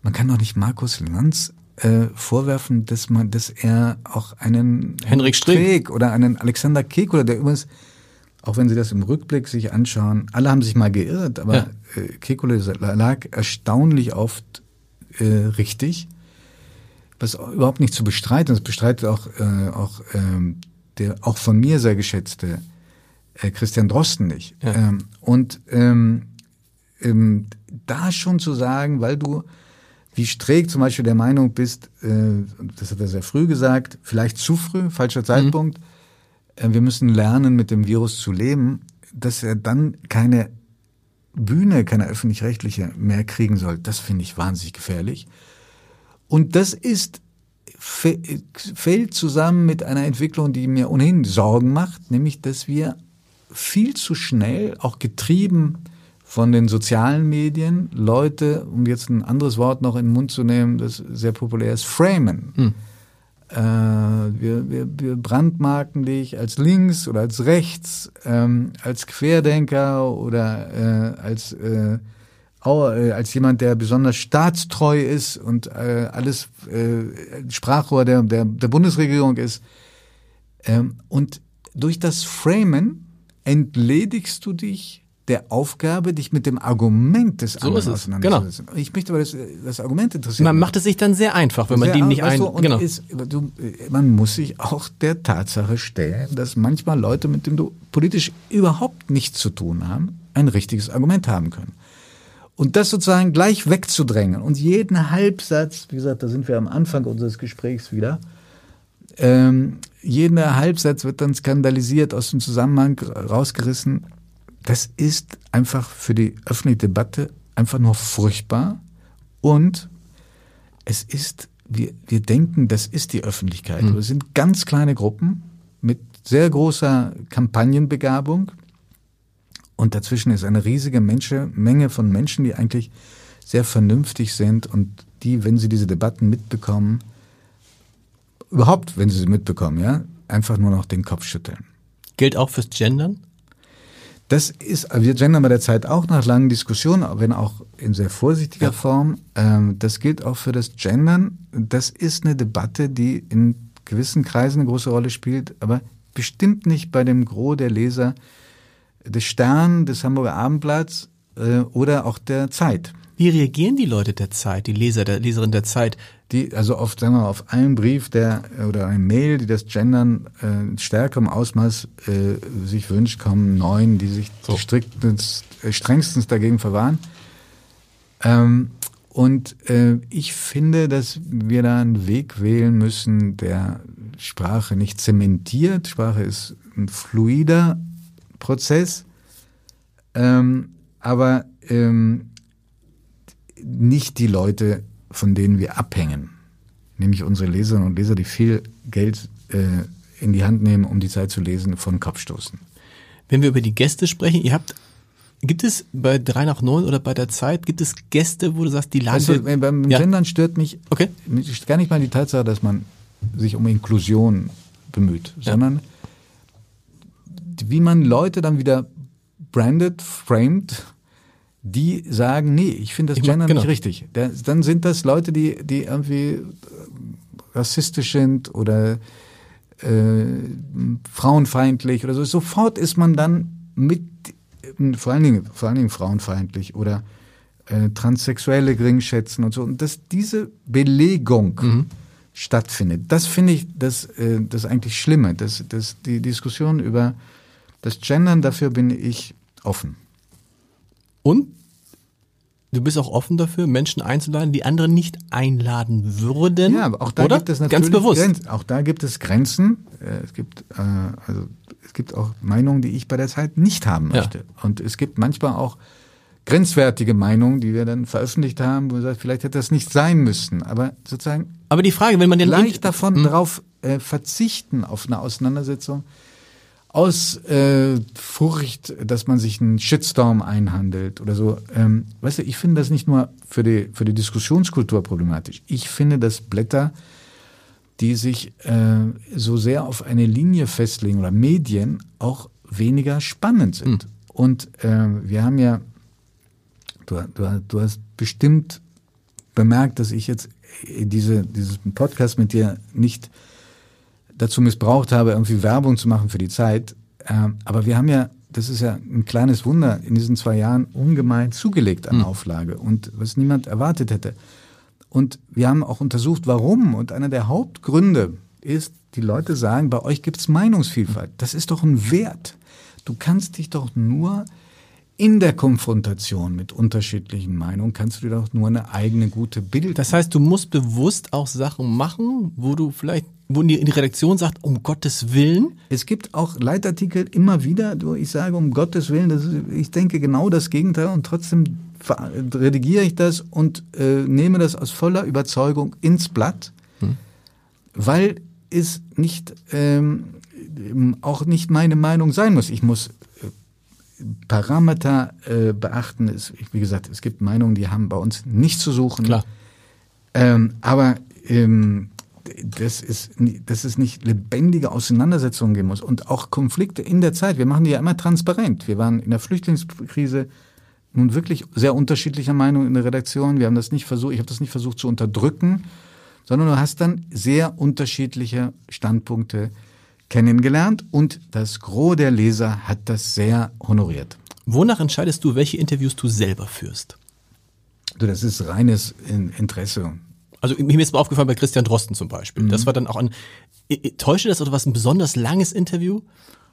Speaker 2: man kann doch nicht Markus Lanz äh, vorwerfen, dass man, dass er auch einen
Speaker 1: Henrik Streeck.
Speaker 2: oder einen Alexander Kek oder der übrigens, auch wenn Sie das im Rückblick sich anschauen, alle haben sich mal geirrt, aber
Speaker 1: Ja.
Speaker 2: äh, Kekule lag erstaunlich oft äh, richtig. Was überhaupt nicht zu bestreiten, das bestreitet auch, äh, auch ähm, der auch von mir sehr geschätzte äh, Christian Drosten nicht.
Speaker 1: Ja.
Speaker 2: Ähm, und ähm, ähm, da schon zu sagen, weil du wie Streeck zum Beispiel der Meinung bist, äh, das hat er sehr früh gesagt, vielleicht zu früh, falscher Zeitpunkt, äh, wir müssen lernen, mit dem Virus zu leben, dass er dann keine Bühne, keine öffentlich-rechtliche mehr kriegen soll, das finde ich wahnsinnig gefährlich. Und das ist fä- fällt zusammen mit einer Entwicklung, die mir ohnehin Sorgen macht, nämlich dass wir viel zu schnell, auch getrieben von den sozialen Medien, Leute, um jetzt ein anderes Wort noch in den Mund zu nehmen, das sehr populär ist, framen. Äh, wir, wir, wir brandmarken dich als links oder als rechts, ähm, als Querdenker oder äh, als, äh, äh, als jemand, der besonders staatstreu ist und äh, alles äh, Sprachrohr der, der, der Bundesregierung ist. Ähm, und durch das Framen entledigst du dich der Aufgabe, dich mit dem Argument des anderen
Speaker 1: ist es,
Speaker 2: auseinanderzusetzen. Ich möchte aber das, das Argument interessieren.
Speaker 1: Man macht es sich dann sehr einfach, wenn man
Speaker 2: Sehr
Speaker 1: dem nicht
Speaker 2: weißt
Speaker 1: ein...
Speaker 2: und
Speaker 1: genau.
Speaker 2: ist, du, man muss sich auch der Tatsache stellen, dass manchmal Leute, mit denen du politisch überhaupt nichts zu tun haben, ein richtiges Argument haben können. Und das sozusagen gleich wegzudrängen und jeden Halbsatz, wie gesagt, da sind wir am Anfang unseres Gesprächs wieder, ähm, jeder Halbsatz wird dann skandalisiert, aus dem Zusammenhang rausgerissen. Das ist einfach für die öffentliche Debatte einfach nur furchtbar und es ist, wir, wir denken, das ist die Öffentlichkeit. Mhm. Es sind ganz kleine Gruppen mit sehr großer Kampagnenbegabung und dazwischen ist eine riesige Mensche, Menge von Menschen, die eigentlich sehr vernünftig sind und die, wenn sie diese Debatten mitbekommen, überhaupt, wenn sie sie mitbekommen, ja, einfach nur noch den Kopf schütteln.
Speaker 1: Gilt auch fürs Gendern?
Speaker 2: Das ist, wir gendern bei der Zeit auch nach langen Diskussionen, wenn auch in sehr vorsichtiger ja. Form. Ähm, das gilt auch für das Gendern. Das ist eine Debatte, die in gewissen Kreisen eine große Rolle spielt, aber bestimmt nicht bei dem Gros der Leser des Stern, des Hamburger Abendblatts äh, oder auch der Zeit.
Speaker 1: Wie reagieren die Leute der Zeit, die Leser, der Leserin der Zeit?
Speaker 2: Die, also oft, sagen wir mal, auf einen Brief der oder eine Mail, die das Gendern äh, stärkerem Ausmaß äh, sich wünscht, kommen neun, die sich so. striktens, äh, strengstens dagegen verwahren. Ähm, und äh, ich finde, dass wir da einen Weg wählen müssen, der Sprache nicht zementiert. Sprache ist ein fluider Prozess, ähm, aber ähm, nicht die Leute, von denen wir abhängen, nämlich unsere Leserinnen und Leser, die viel Geld äh, in die Hand nehmen, um die Zeit zu lesen, von Kopf stoßen.
Speaker 1: Wenn wir über die Gäste sprechen, ihr habt Gibt es bei 3 nach 9 oder bei der Zeit, gibt es Gäste, wo du sagst, die laden... Also
Speaker 2: beim ja. Gendern stört mich
Speaker 1: okay.
Speaker 2: gar nicht mal die Tatsache, dass man sich um Inklusion bemüht, ja. sondern wie man Leute dann wieder brandet, framed, die sagen, nee, ich finde das Gender genau. nicht richtig. Dann sind das Leute, die, die irgendwie rassistisch sind oder äh, frauenfeindlich oder so. Sofort ist man dann mit, vor allen Dingen, vor allen Dingen frauenfeindlich oder äh, Transsexuelle geringschätzen und so. Und dass diese Belegung mhm. stattfindet, das finde ich das, äh, das eigentlich Schlimme. Das, das, die Diskussion über das Gendern, dafür bin ich offen.
Speaker 1: Und du bist auch offen dafür, Menschen einzuladen, die andere nicht einladen würden.
Speaker 2: Ja, aber auch da
Speaker 1: oder?
Speaker 2: gibt es natürlich
Speaker 1: Ganz bewusst.
Speaker 2: Grenzen. Auch da gibt es Grenzen. Äh, es gibt äh, also es gibt auch Meinungen, die ich bei der Zeit nicht haben möchte. Ja. Und es gibt manchmal auch grenzwertige Meinungen, die wir dann veröffentlicht haben, wo wir sagen, vielleicht hätte das nicht sein müssen. Aber sozusagen.
Speaker 1: Aber die Frage, wenn man den
Speaker 2: leicht davon hm. darauf äh, verzichten auf eine Auseinandersetzung, aus äh, Furcht, dass man sich einen Shitstorm einhandelt oder so. Ähm, weißt du, ich finde das nicht nur für die, für die Diskussionskultur problematisch. Ich finde, dass Blätter, die sich äh, so sehr auf eine Linie festlegen oder Medien auch weniger spannend sind. Mhm. Und äh, wir haben ja, du, du, du hast bestimmt bemerkt, dass ich jetzt diese, diesen Podcast mit dir nicht dazu missbraucht habe, irgendwie Werbung zu machen für die Zeit. Ähm, aber wir haben ja, das ist ja ein kleines Wunder, in diesen zwei Jahren ungemein zugelegt an mhm. Auflage und was niemand erwartet hätte. Und wir haben auch untersucht, warum. Und einer der Hauptgründe ist, die Leute sagen, bei euch gibt's Meinungsvielfalt. Das ist doch ein Wert. Du kannst dich doch nur in der Konfrontation mit unterschiedlichen Meinungen kannst du dir doch nur eine eigene gute Bild.
Speaker 1: Das heißt, du musst bewusst auch Sachen machen, wo du vielleicht, wo die, die Redaktion sagt, um Gottes Willen.
Speaker 2: Es gibt auch Leitartikel immer wieder, wo ich sage, um Gottes Willen, das ist, ich denke genau das Gegenteil und trotzdem redigiere ich das und äh, nehme das aus voller Überzeugung ins Blatt, hm. weil es nicht ähm, auch nicht meine Meinung sein muss. Ich muss Parameter äh, beachten. Es, wie gesagt, es gibt Meinungen, die haben bei uns nichts zu suchen.
Speaker 1: Klar.
Speaker 2: Ähm, aber ähm, das ist, dass es nicht lebendige Auseinandersetzungen geben muss und auch Konflikte in der Zeit. Wir machen die ja immer transparent. Wir waren in der Flüchtlingskrise nun wirklich sehr unterschiedlicher Meinung in der Redaktion. Wir haben das nicht versucht, ich habe das nicht versucht zu unterdrücken, sondern du hast dann sehr unterschiedliche Standpunkte kennengelernt und das Gros der Leser hat das sehr honoriert.
Speaker 1: Wonach entscheidest du, welche Interviews du selber führst?
Speaker 2: Du, das ist reines Interesse.
Speaker 1: Also mir ist mal aufgefallen bei Christian Drosten zum Beispiel. Mhm. Das war dann auch ein, täusche das oder was, ein besonders langes Interview?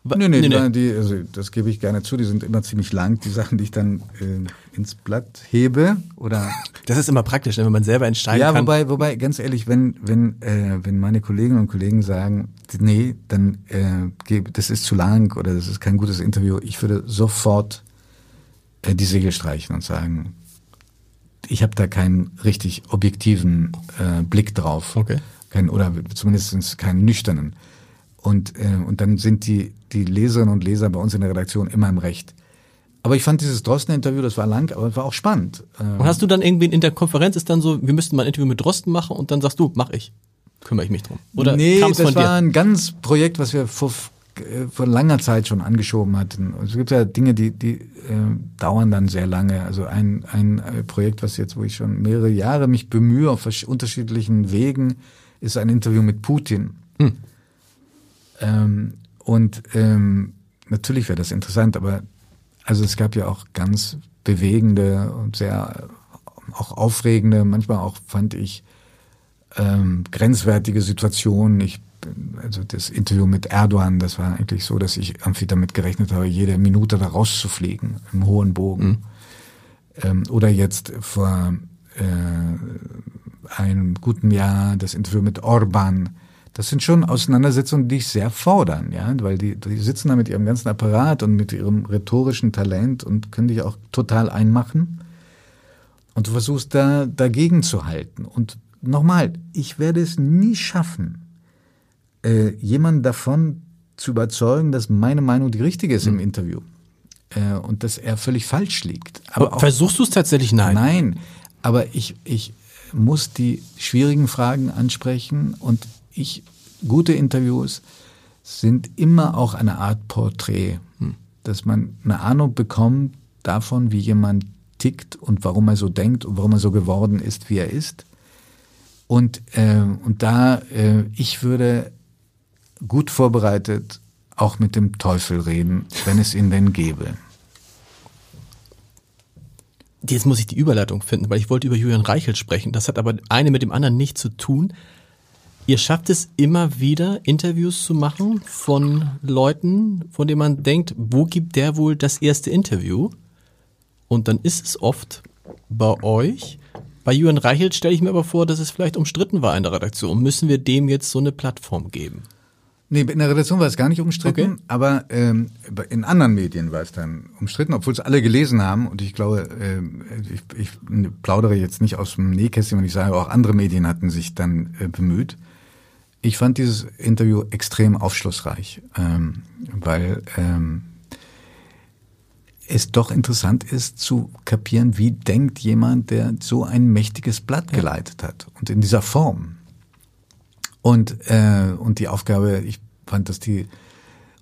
Speaker 2: Nee, nee, nee, nee. Die, also das gebe ich gerne zu, die sind immer ziemlich lang, die Sachen, die ich dann äh, ins Blatt hebe oder
Speaker 1: Das ist immer praktisch, ne, wenn man selber entscheiden
Speaker 2: ja,
Speaker 1: kann.
Speaker 2: Ja, wobei, wobei, ganz ehrlich, wenn, wenn, äh, wenn meine Kolleginnen und Kollegen sagen, nee, dann äh, das ist zu lang oder das ist kein gutes Interview, ich würde sofort äh, die Segel streichen und sagen, ich habe da keinen richtig objektiven äh, Blick drauf.
Speaker 1: Okay.
Speaker 2: Kein, oder zumindest keinen nüchternen. Und, äh, und dann sind die, die Leserinnen und Leser bei uns in der Redaktion immer im Recht. Aber ich fand dieses Drosten-Interview, das war lang, aber es war auch spannend.
Speaker 1: Ähm, und hast du dann irgendwie in der Konferenz ist dann so, wir müssten mal ein Interview mit Drosten machen und dann sagst du, mach ich. Kümmere ich mich drum.
Speaker 2: Oder nee, das war ein ganz Projekt, was wir vor, vor langer Zeit schon angeschoben hatten. Es gibt ja Dinge, die, die äh, dauern dann sehr lange. Also ein, ein äh, Projekt, was jetzt, wo ich schon mehrere Jahre mich bemühe auf unterschiedlichen Wegen, ist ein Interview mit Putin. Hm. Ähm, und ähm, natürlich wäre das interessant, aber also es gab ja auch ganz bewegende und sehr auch aufregende, manchmal auch fand ich ähm, grenzwertige Situationen. Ich also das Interview mit Erdogan, das war eigentlich so, dass ich irgendwie damit gerechnet habe, jede Minute da rauszufliegen im hohen Bogen. Mhm. Ähm, oder jetzt vor äh, einem guten Jahr das Interview mit Orban, das sind schon Auseinandersetzungen, die ich sehr fordern, ja, weil die, die sitzen da mit ihrem ganzen Apparat und mit ihrem rhetorischen Talent und können dich auch total einmachen. Und du versuchst da dagegen zu halten. Und nochmal, ich werde es nie schaffen, äh, jemanden davon zu überzeugen, dass meine Meinung die richtige ist mhm. im Interview. Äh, und dass er völlig falsch liegt.
Speaker 1: Aber, auch, Versuchst du es tatsächlich? Nein.
Speaker 2: Nein. Aber ich, ich muss die schwierigen Fragen ansprechen und ich, gute Interviews sind immer auch eine Art Porträt, hm. dass man eine Ahnung bekommt davon, wie jemand tickt und warum er so denkt und warum er so geworden ist, wie er ist. Und, äh, und da, äh, ich würde gut vorbereitet auch mit dem Teufel reden, wenn es ihn denn gäbe.
Speaker 1: Jetzt muss ich die Überleitung finden, weil ich wollte über Julian Reichelt sprechen. Das hat aber eine mit dem anderen nichts zu tun. Ihr schafft es immer wieder, Interviews zu machen von Leuten, von denen man denkt, wo gibt der wohl das erste Interview? Und dann ist es oft bei euch. Bei Julian Reichelt stelle ich mir aber vor, dass es vielleicht umstritten war in der Redaktion. Müssen wir dem jetzt so eine Plattform geben?
Speaker 2: Nee, in der Redaktion war es gar nicht umstritten, okay. aber ähm, in anderen Medien war es dann umstritten, obwohl es alle gelesen haben. Und ich glaube, äh, ich, ich plaudere jetzt nicht aus dem Nähkästchen, wenn ich sage, auch andere Medien hatten sich dann äh, bemüht. Ich fand dieses Interview extrem aufschlussreich, ähm, weil ähm, es doch interessant ist zu kapieren, wie denkt jemand, der so ein mächtiges Blatt geleitet hat und in dieser Form. Und äh, und die Aufgabe, ich fand, dass die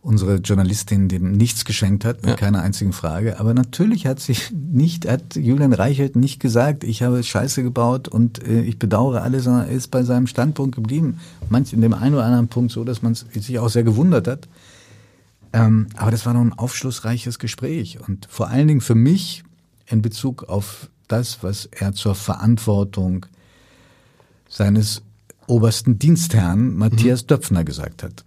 Speaker 2: unsere Journalistin dem nichts geschenkt hat, mit ja. keiner einzigen Frage. Aber natürlich hat sich nicht, hat Julian Reichelt nicht gesagt, ich habe Scheiße gebaut und äh, ich bedauere alles, sondern er ist bei seinem Standpunkt geblieben. Manch in dem einen oder anderen Punkt so, dass man sich auch sehr gewundert hat. Ähm, aber das war noch ein aufschlussreiches Gespräch und vor allen Dingen für mich in Bezug auf das, was er zur Verantwortung seines obersten Dienstherrn Matthias mhm. Döpfner gesagt hat.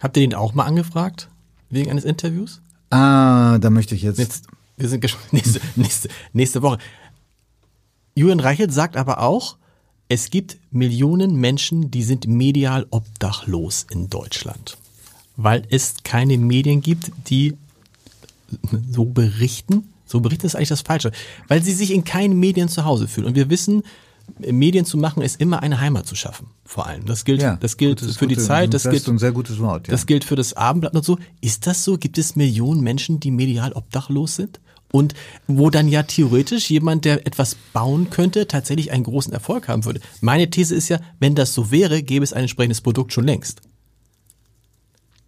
Speaker 1: Habt ihr ihn auch mal angefragt? Wegen eines Interviews?
Speaker 2: Ah, da möchte ich jetzt. jetzt
Speaker 1: wir sind gespannt. Nächste, nächste, nächste Woche. Julian Reichelt sagt aber auch, es gibt Millionen Menschen, die sind medial obdachlos in Deutschland. Weil es keine Medien gibt, die so berichten. So berichten ist eigentlich das Falsche. Weil sie sich in keinen Medien zu Hause fühlen. Und wir wissen, Medien zu machen, ist immer eine Heimat zu schaffen. Vor allem. Das gilt, ja, das gilt gutes, für die Zeit, das gilt,
Speaker 2: ein sehr gutes Wort,
Speaker 1: ja. das gilt für das Abendblatt und so. Ist das so? Gibt es Millionen Menschen, die medial obdachlos sind? Und wo dann ja theoretisch jemand, der etwas bauen könnte, tatsächlich einen großen Erfolg haben würde. Meine These ist ja, wenn das so wäre, gäbe es ein entsprechendes Produkt schon längst.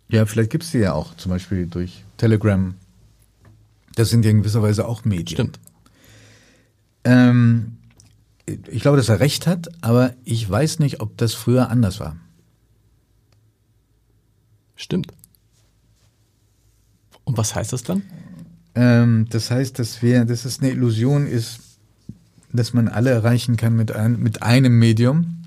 Speaker 2: Ja, vielleicht gibt es die ja auch, zum Beispiel durch Telegram. Das sind ja in gewisser Weise auch Medien.
Speaker 1: Stimmt.
Speaker 2: Ähm, ich glaube, dass er recht hat, aber ich weiß nicht, ob das früher anders war.
Speaker 1: Stimmt. Und was heißt das dann?
Speaker 2: Ähm, das heißt, dass wir, dass es eine Illusion ist, dass man alle erreichen kann mit, ein, mit einem Medium.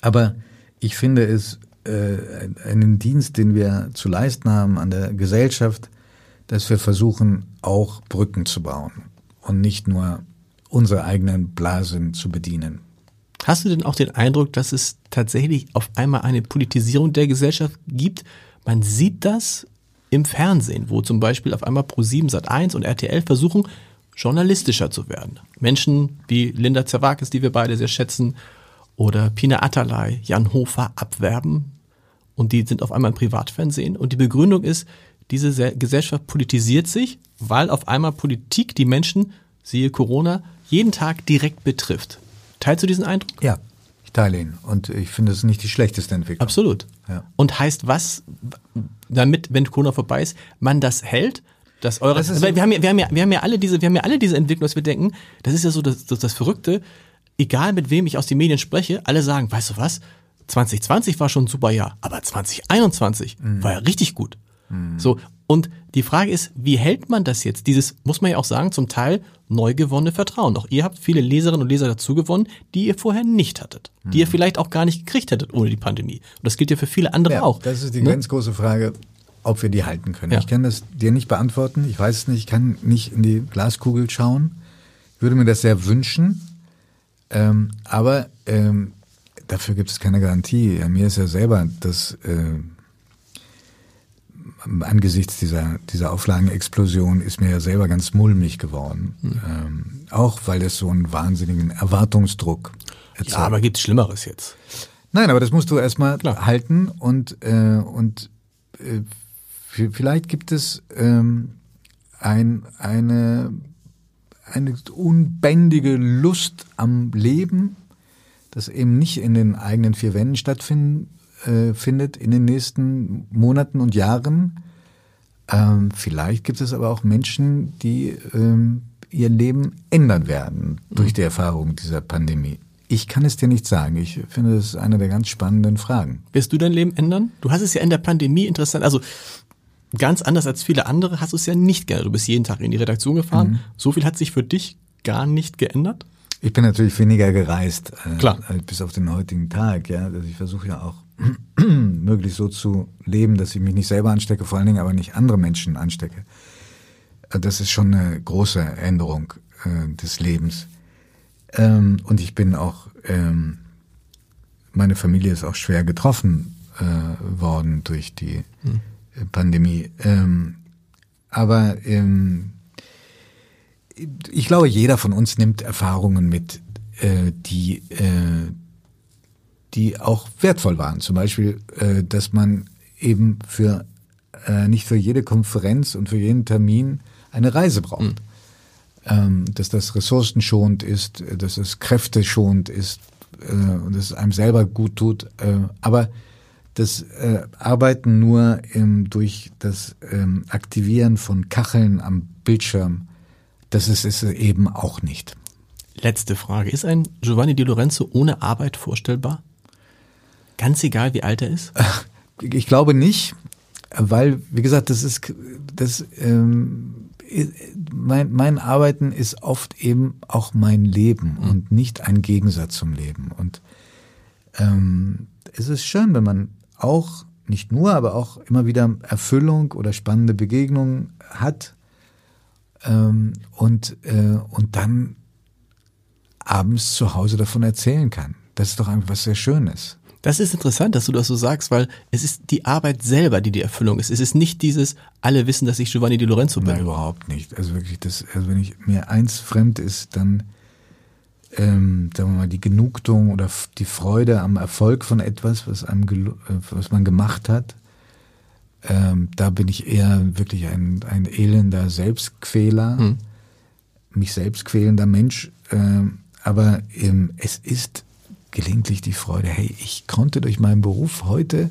Speaker 2: Aber ich finde es äh, einen Dienst, den wir zu leisten haben an der Gesellschaft, dass wir versuchen, auch Brücken zu bauen und nicht nur unsere eigenen Blasen zu bedienen.
Speaker 1: Hast du denn auch den Eindruck, dass es tatsächlich auf einmal eine Politisierung der Gesellschaft gibt? Man sieht das im Fernsehen, wo zum Beispiel auf einmal Pro7 Sat1 und RTL versuchen, journalistischer zu werden. Menschen wie Linda Zerwakis, die wir beide sehr schätzen, oder Pina Atalay, Jan Hofer abwerben und die sind auf einmal im Privatfernsehen und die Begründung ist, diese Gesellschaft politisiert sich, weil auf einmal Politik die Menschen, siehe Corona, jeden Tag direkt betrifft. Teilst du diesen Eindruck?
Speaker 2: Ja, ich teile ihn und ich finde es nicht die schlechteste Entwicklung.
Speaker 1: Absolut. Ja. Und heißt was, damit, wenn Corona vorbei ist, man das hält? Dass eure, das weil wir haben ja, wir haben ja, wir haben ja alle diese, wir haben ja alle diese Entwicklung, dass wir denken, das ist ja so das, das, das Verrückte, egal mit wem ich aus den Medien spreche, alle sagen, weißt du was, 2020 war schon ein super Jahr, aber 2021 mhm. war ja richtig gut. Mhm. So, und die Frage ist, wie hält man das jetzt? Dieses, muss man ja auch sagen, zum Teil neu gewonnene Vertrauen. Auch ihr habt viele Leserinnen und Leser dazu gewonnen, die ihr vorher nicht hattet. Mhm. Die ihr mhm. vielleicht auch gar nicht gekriegt hättet ohne die Pandemie. Und das gilt ja für viele andere ja, auch.
Speaker 2: Das ist die ne? ganz große Frage, ob wir die halten können. Ja. Ich kann das dir nicht beantworten. Ich weiß es nicht. Ich kann nicht in die Glaskugel schauen. Ich würde mir das sehr wünschen. Ähm, aber ähm, dafür gibt es keine Garantie. Ja, mir ist ja selber das äh, angesichts dieser, dieser Auflagenexplosion ist mir ja selber ganz mulmig geworden. Mhm. Ähm, auch weil es so einen wahnsinnigen Erwartungsdruck
Speaker 1: erzeugt. Ja, aber gibt Schlimmeres jetzt?
Speaker 2: Nein, aber das musst du erstmal halten und, äh, und äh, vielleicht gibt es ähm, ein, eine eine unbändige Lust am Leben, das eben nicht in den eigenen vier Wänden stattfindet äh, findet in den nächsten Monaten und Jahren. Ähm, vielleicht gibt es aber auch Menschen, die ähm, ihr Leben ändern werden durch mhm. die Erfahrung dieser Pandemie. Ich kann es dir nicht sagen. Ich finde, das ist eine der ganz spannenden Fragen.
Speaker 1: Wirst du dein Leben ändern? Du hast es ja in der Pandemie interessant. Also ganz anders als viele andere hast du es ja nicht gerne. Du bist jeden Tag in die Redaktion gefahren. Mhm. So viel hat sich für dich gar nicht geändert?
Speaker 2: Ich bin natürlich weniger gereist.
Speaker 1: Äh, Klar.
Speaker 2: Bis auf den heutigen Tag, ja. Also ich versuche ja auch möglichst so zu leben, dass ich mich nicht selber anstecke, vor allen Dingen aber nicht andere Menschen anstecke. Äh, das ist schon eine große Änderung äh, des Lebens. Ähm, und ich bin auch, ähm, meine Familie ist auch schwer getroffen äh, worden durch die hm. Pandemie. Ähm, aber ähm, ich glaube, jeder von uns nimmt Erfahrungen mit, äh, die, äh, die auch wertvoll waren. Zum Beispiel, äh, dass man eben für äh, nicht für jede Konferenz und für jeden Termin eine Reise braucht. Mhm. Ähm, dass das ressourcenschonend ist, dass es kräfteschonend ist äh, und dass es einem selber gut tut. Äh, aber das äh, Arbeiten nur ähm, durch das ähm, Aktivieren von Kacheln am Bildschirm, das ist es eben auch nicht.
Speaker 1: Letzte Frage. Ist ein Giovanni Di Lorenzo ohne Arbeit vorstellbar? Ganz egal, wie alt er ist?
Speaker 2: Ich glaube nicht, weil, wie gesagt, das ist, das, ähm, mein, mein Arbeiten ist oft eben auch mein Leben mhm. und nicht ein Gegensatz zum Leben. Und ähm, es ist schön, wenn man auch, nicht nur, aber auch immer wieder Erfüllung oder spannende Begegnungen hat ähm, und, äh, und dann abends zu Hause davon erzählen kann. Das ist doch einfach was sehr Schönes.
Speaker 1: Das ist interessant, dass du das so sagst, weil es ist die Arbeit selber, die die Erfüllung ist. Es ist nicht dieses, alle wissen, dass ich Giovanni Di Lorenzo bin.
Speaker 2: Nein, überhaupt nicht. Also wirklich, das, also wenn ich mir eins fremd ist, dann ähm, sagen wir mal, die Genugtuung oder die Freude am Erfolg von etwas, was einem äh, was man gemacht hat, ähm, da bin ich eher wirklich ein, ein elender Selbstquäler, hm. mich selbst quälender Mensch. Ähm, aber ähm, es ist gelegentlich die Freude, hey, ich konnte durch meinen Beruf heute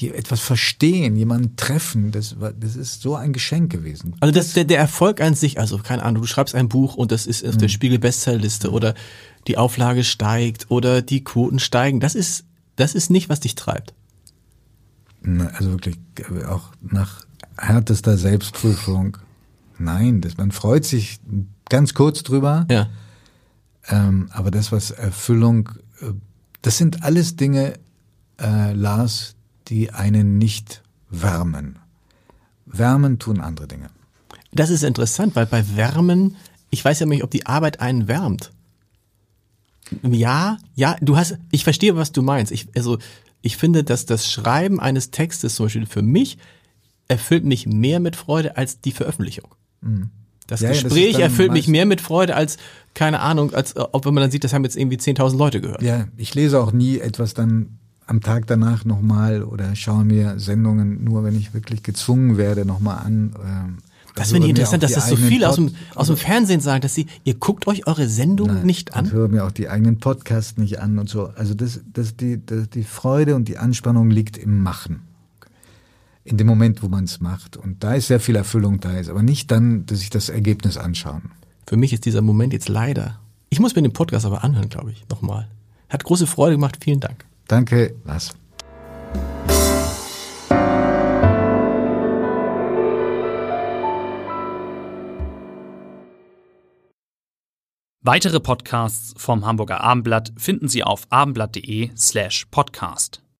Speaker 2: etwas verstehen, jemanden treffen, das, war, das ist so ein Geschenk gewesen.
Speaker 1: Also das, der, der Erfolg an sich, also keine Ahnung, du schreibst ein Buch und das ist auf der mhm. Spiegel Bestsellerliste oder die Auflage steigt oder die Quoten steigen, das ist, das ist nicht, was dich treibt.
Speaker 2: Also wirklich, auch nach härtester Selbstprüfung. Nein, das, man freut sich ganz kurz drüber.
Speaker 1: Ja.
Speaker 2: Ähm, aber das, was Erfüllung, äh, das sind alles Dinge, äh, Lars, die einen nicht wärmen. Wärmen tun andere Dinge.
Speaker 1: Das ist interessant, weil bei Wärmen, ich weiß ja nicht, ob die Arbeit einen wärmt. Ja, ja, du hast, ich verstehe, was du meinst. Ich, also, ich finde, dass das Schreiben eines Textes zum Beispiel für mich erfüllt mich mehr mit Freude als die Veröffentlichung. Mhm. Das ja, Gespräch ja, das erfüllt mich mehr mit Freude als, keine Ahnung, als ob wenn man dann sieht, das haben jetzt irgendwie 10.000 Leute gehört.
Speaker 2: Ja, ich lese auch nie etwas dann am Tag danach nochmal oder schaue mir Sendungen nur, wenn ich wirklich gezwungen werde, nochmal an. Ähm,
Speaker 1: das finde ich interessant, dass das so viele aus dem, aus dem Fernsehen sagen, dass sie, ihr guckt euch eure Sendung Nein, nicht an.
Speaker 2: Ich höre mir auch die eigenen Podcasts nicht an und so. Also das, das, die, das, die Freude und die Anspannung liegt im Machen. In dem Moment, wo man es macht. Und da ist sehr viel Erfüllung da ist. Aber nicht dann, dass ich das Ergebnis anschauen.
Speaker 1: Für mich ist dieser Moment jetzt leider. Ich muss mir den Podcast aber anhören, glaube ich, nochmal. Hat große Freude gemacht. Vielen Dank.
Speaker 2: Danke, Lars.
Speaker 3: Weitere Podcasts vom Hamburger Abendblatt finden Sie auf abendblatt.de slash podcast.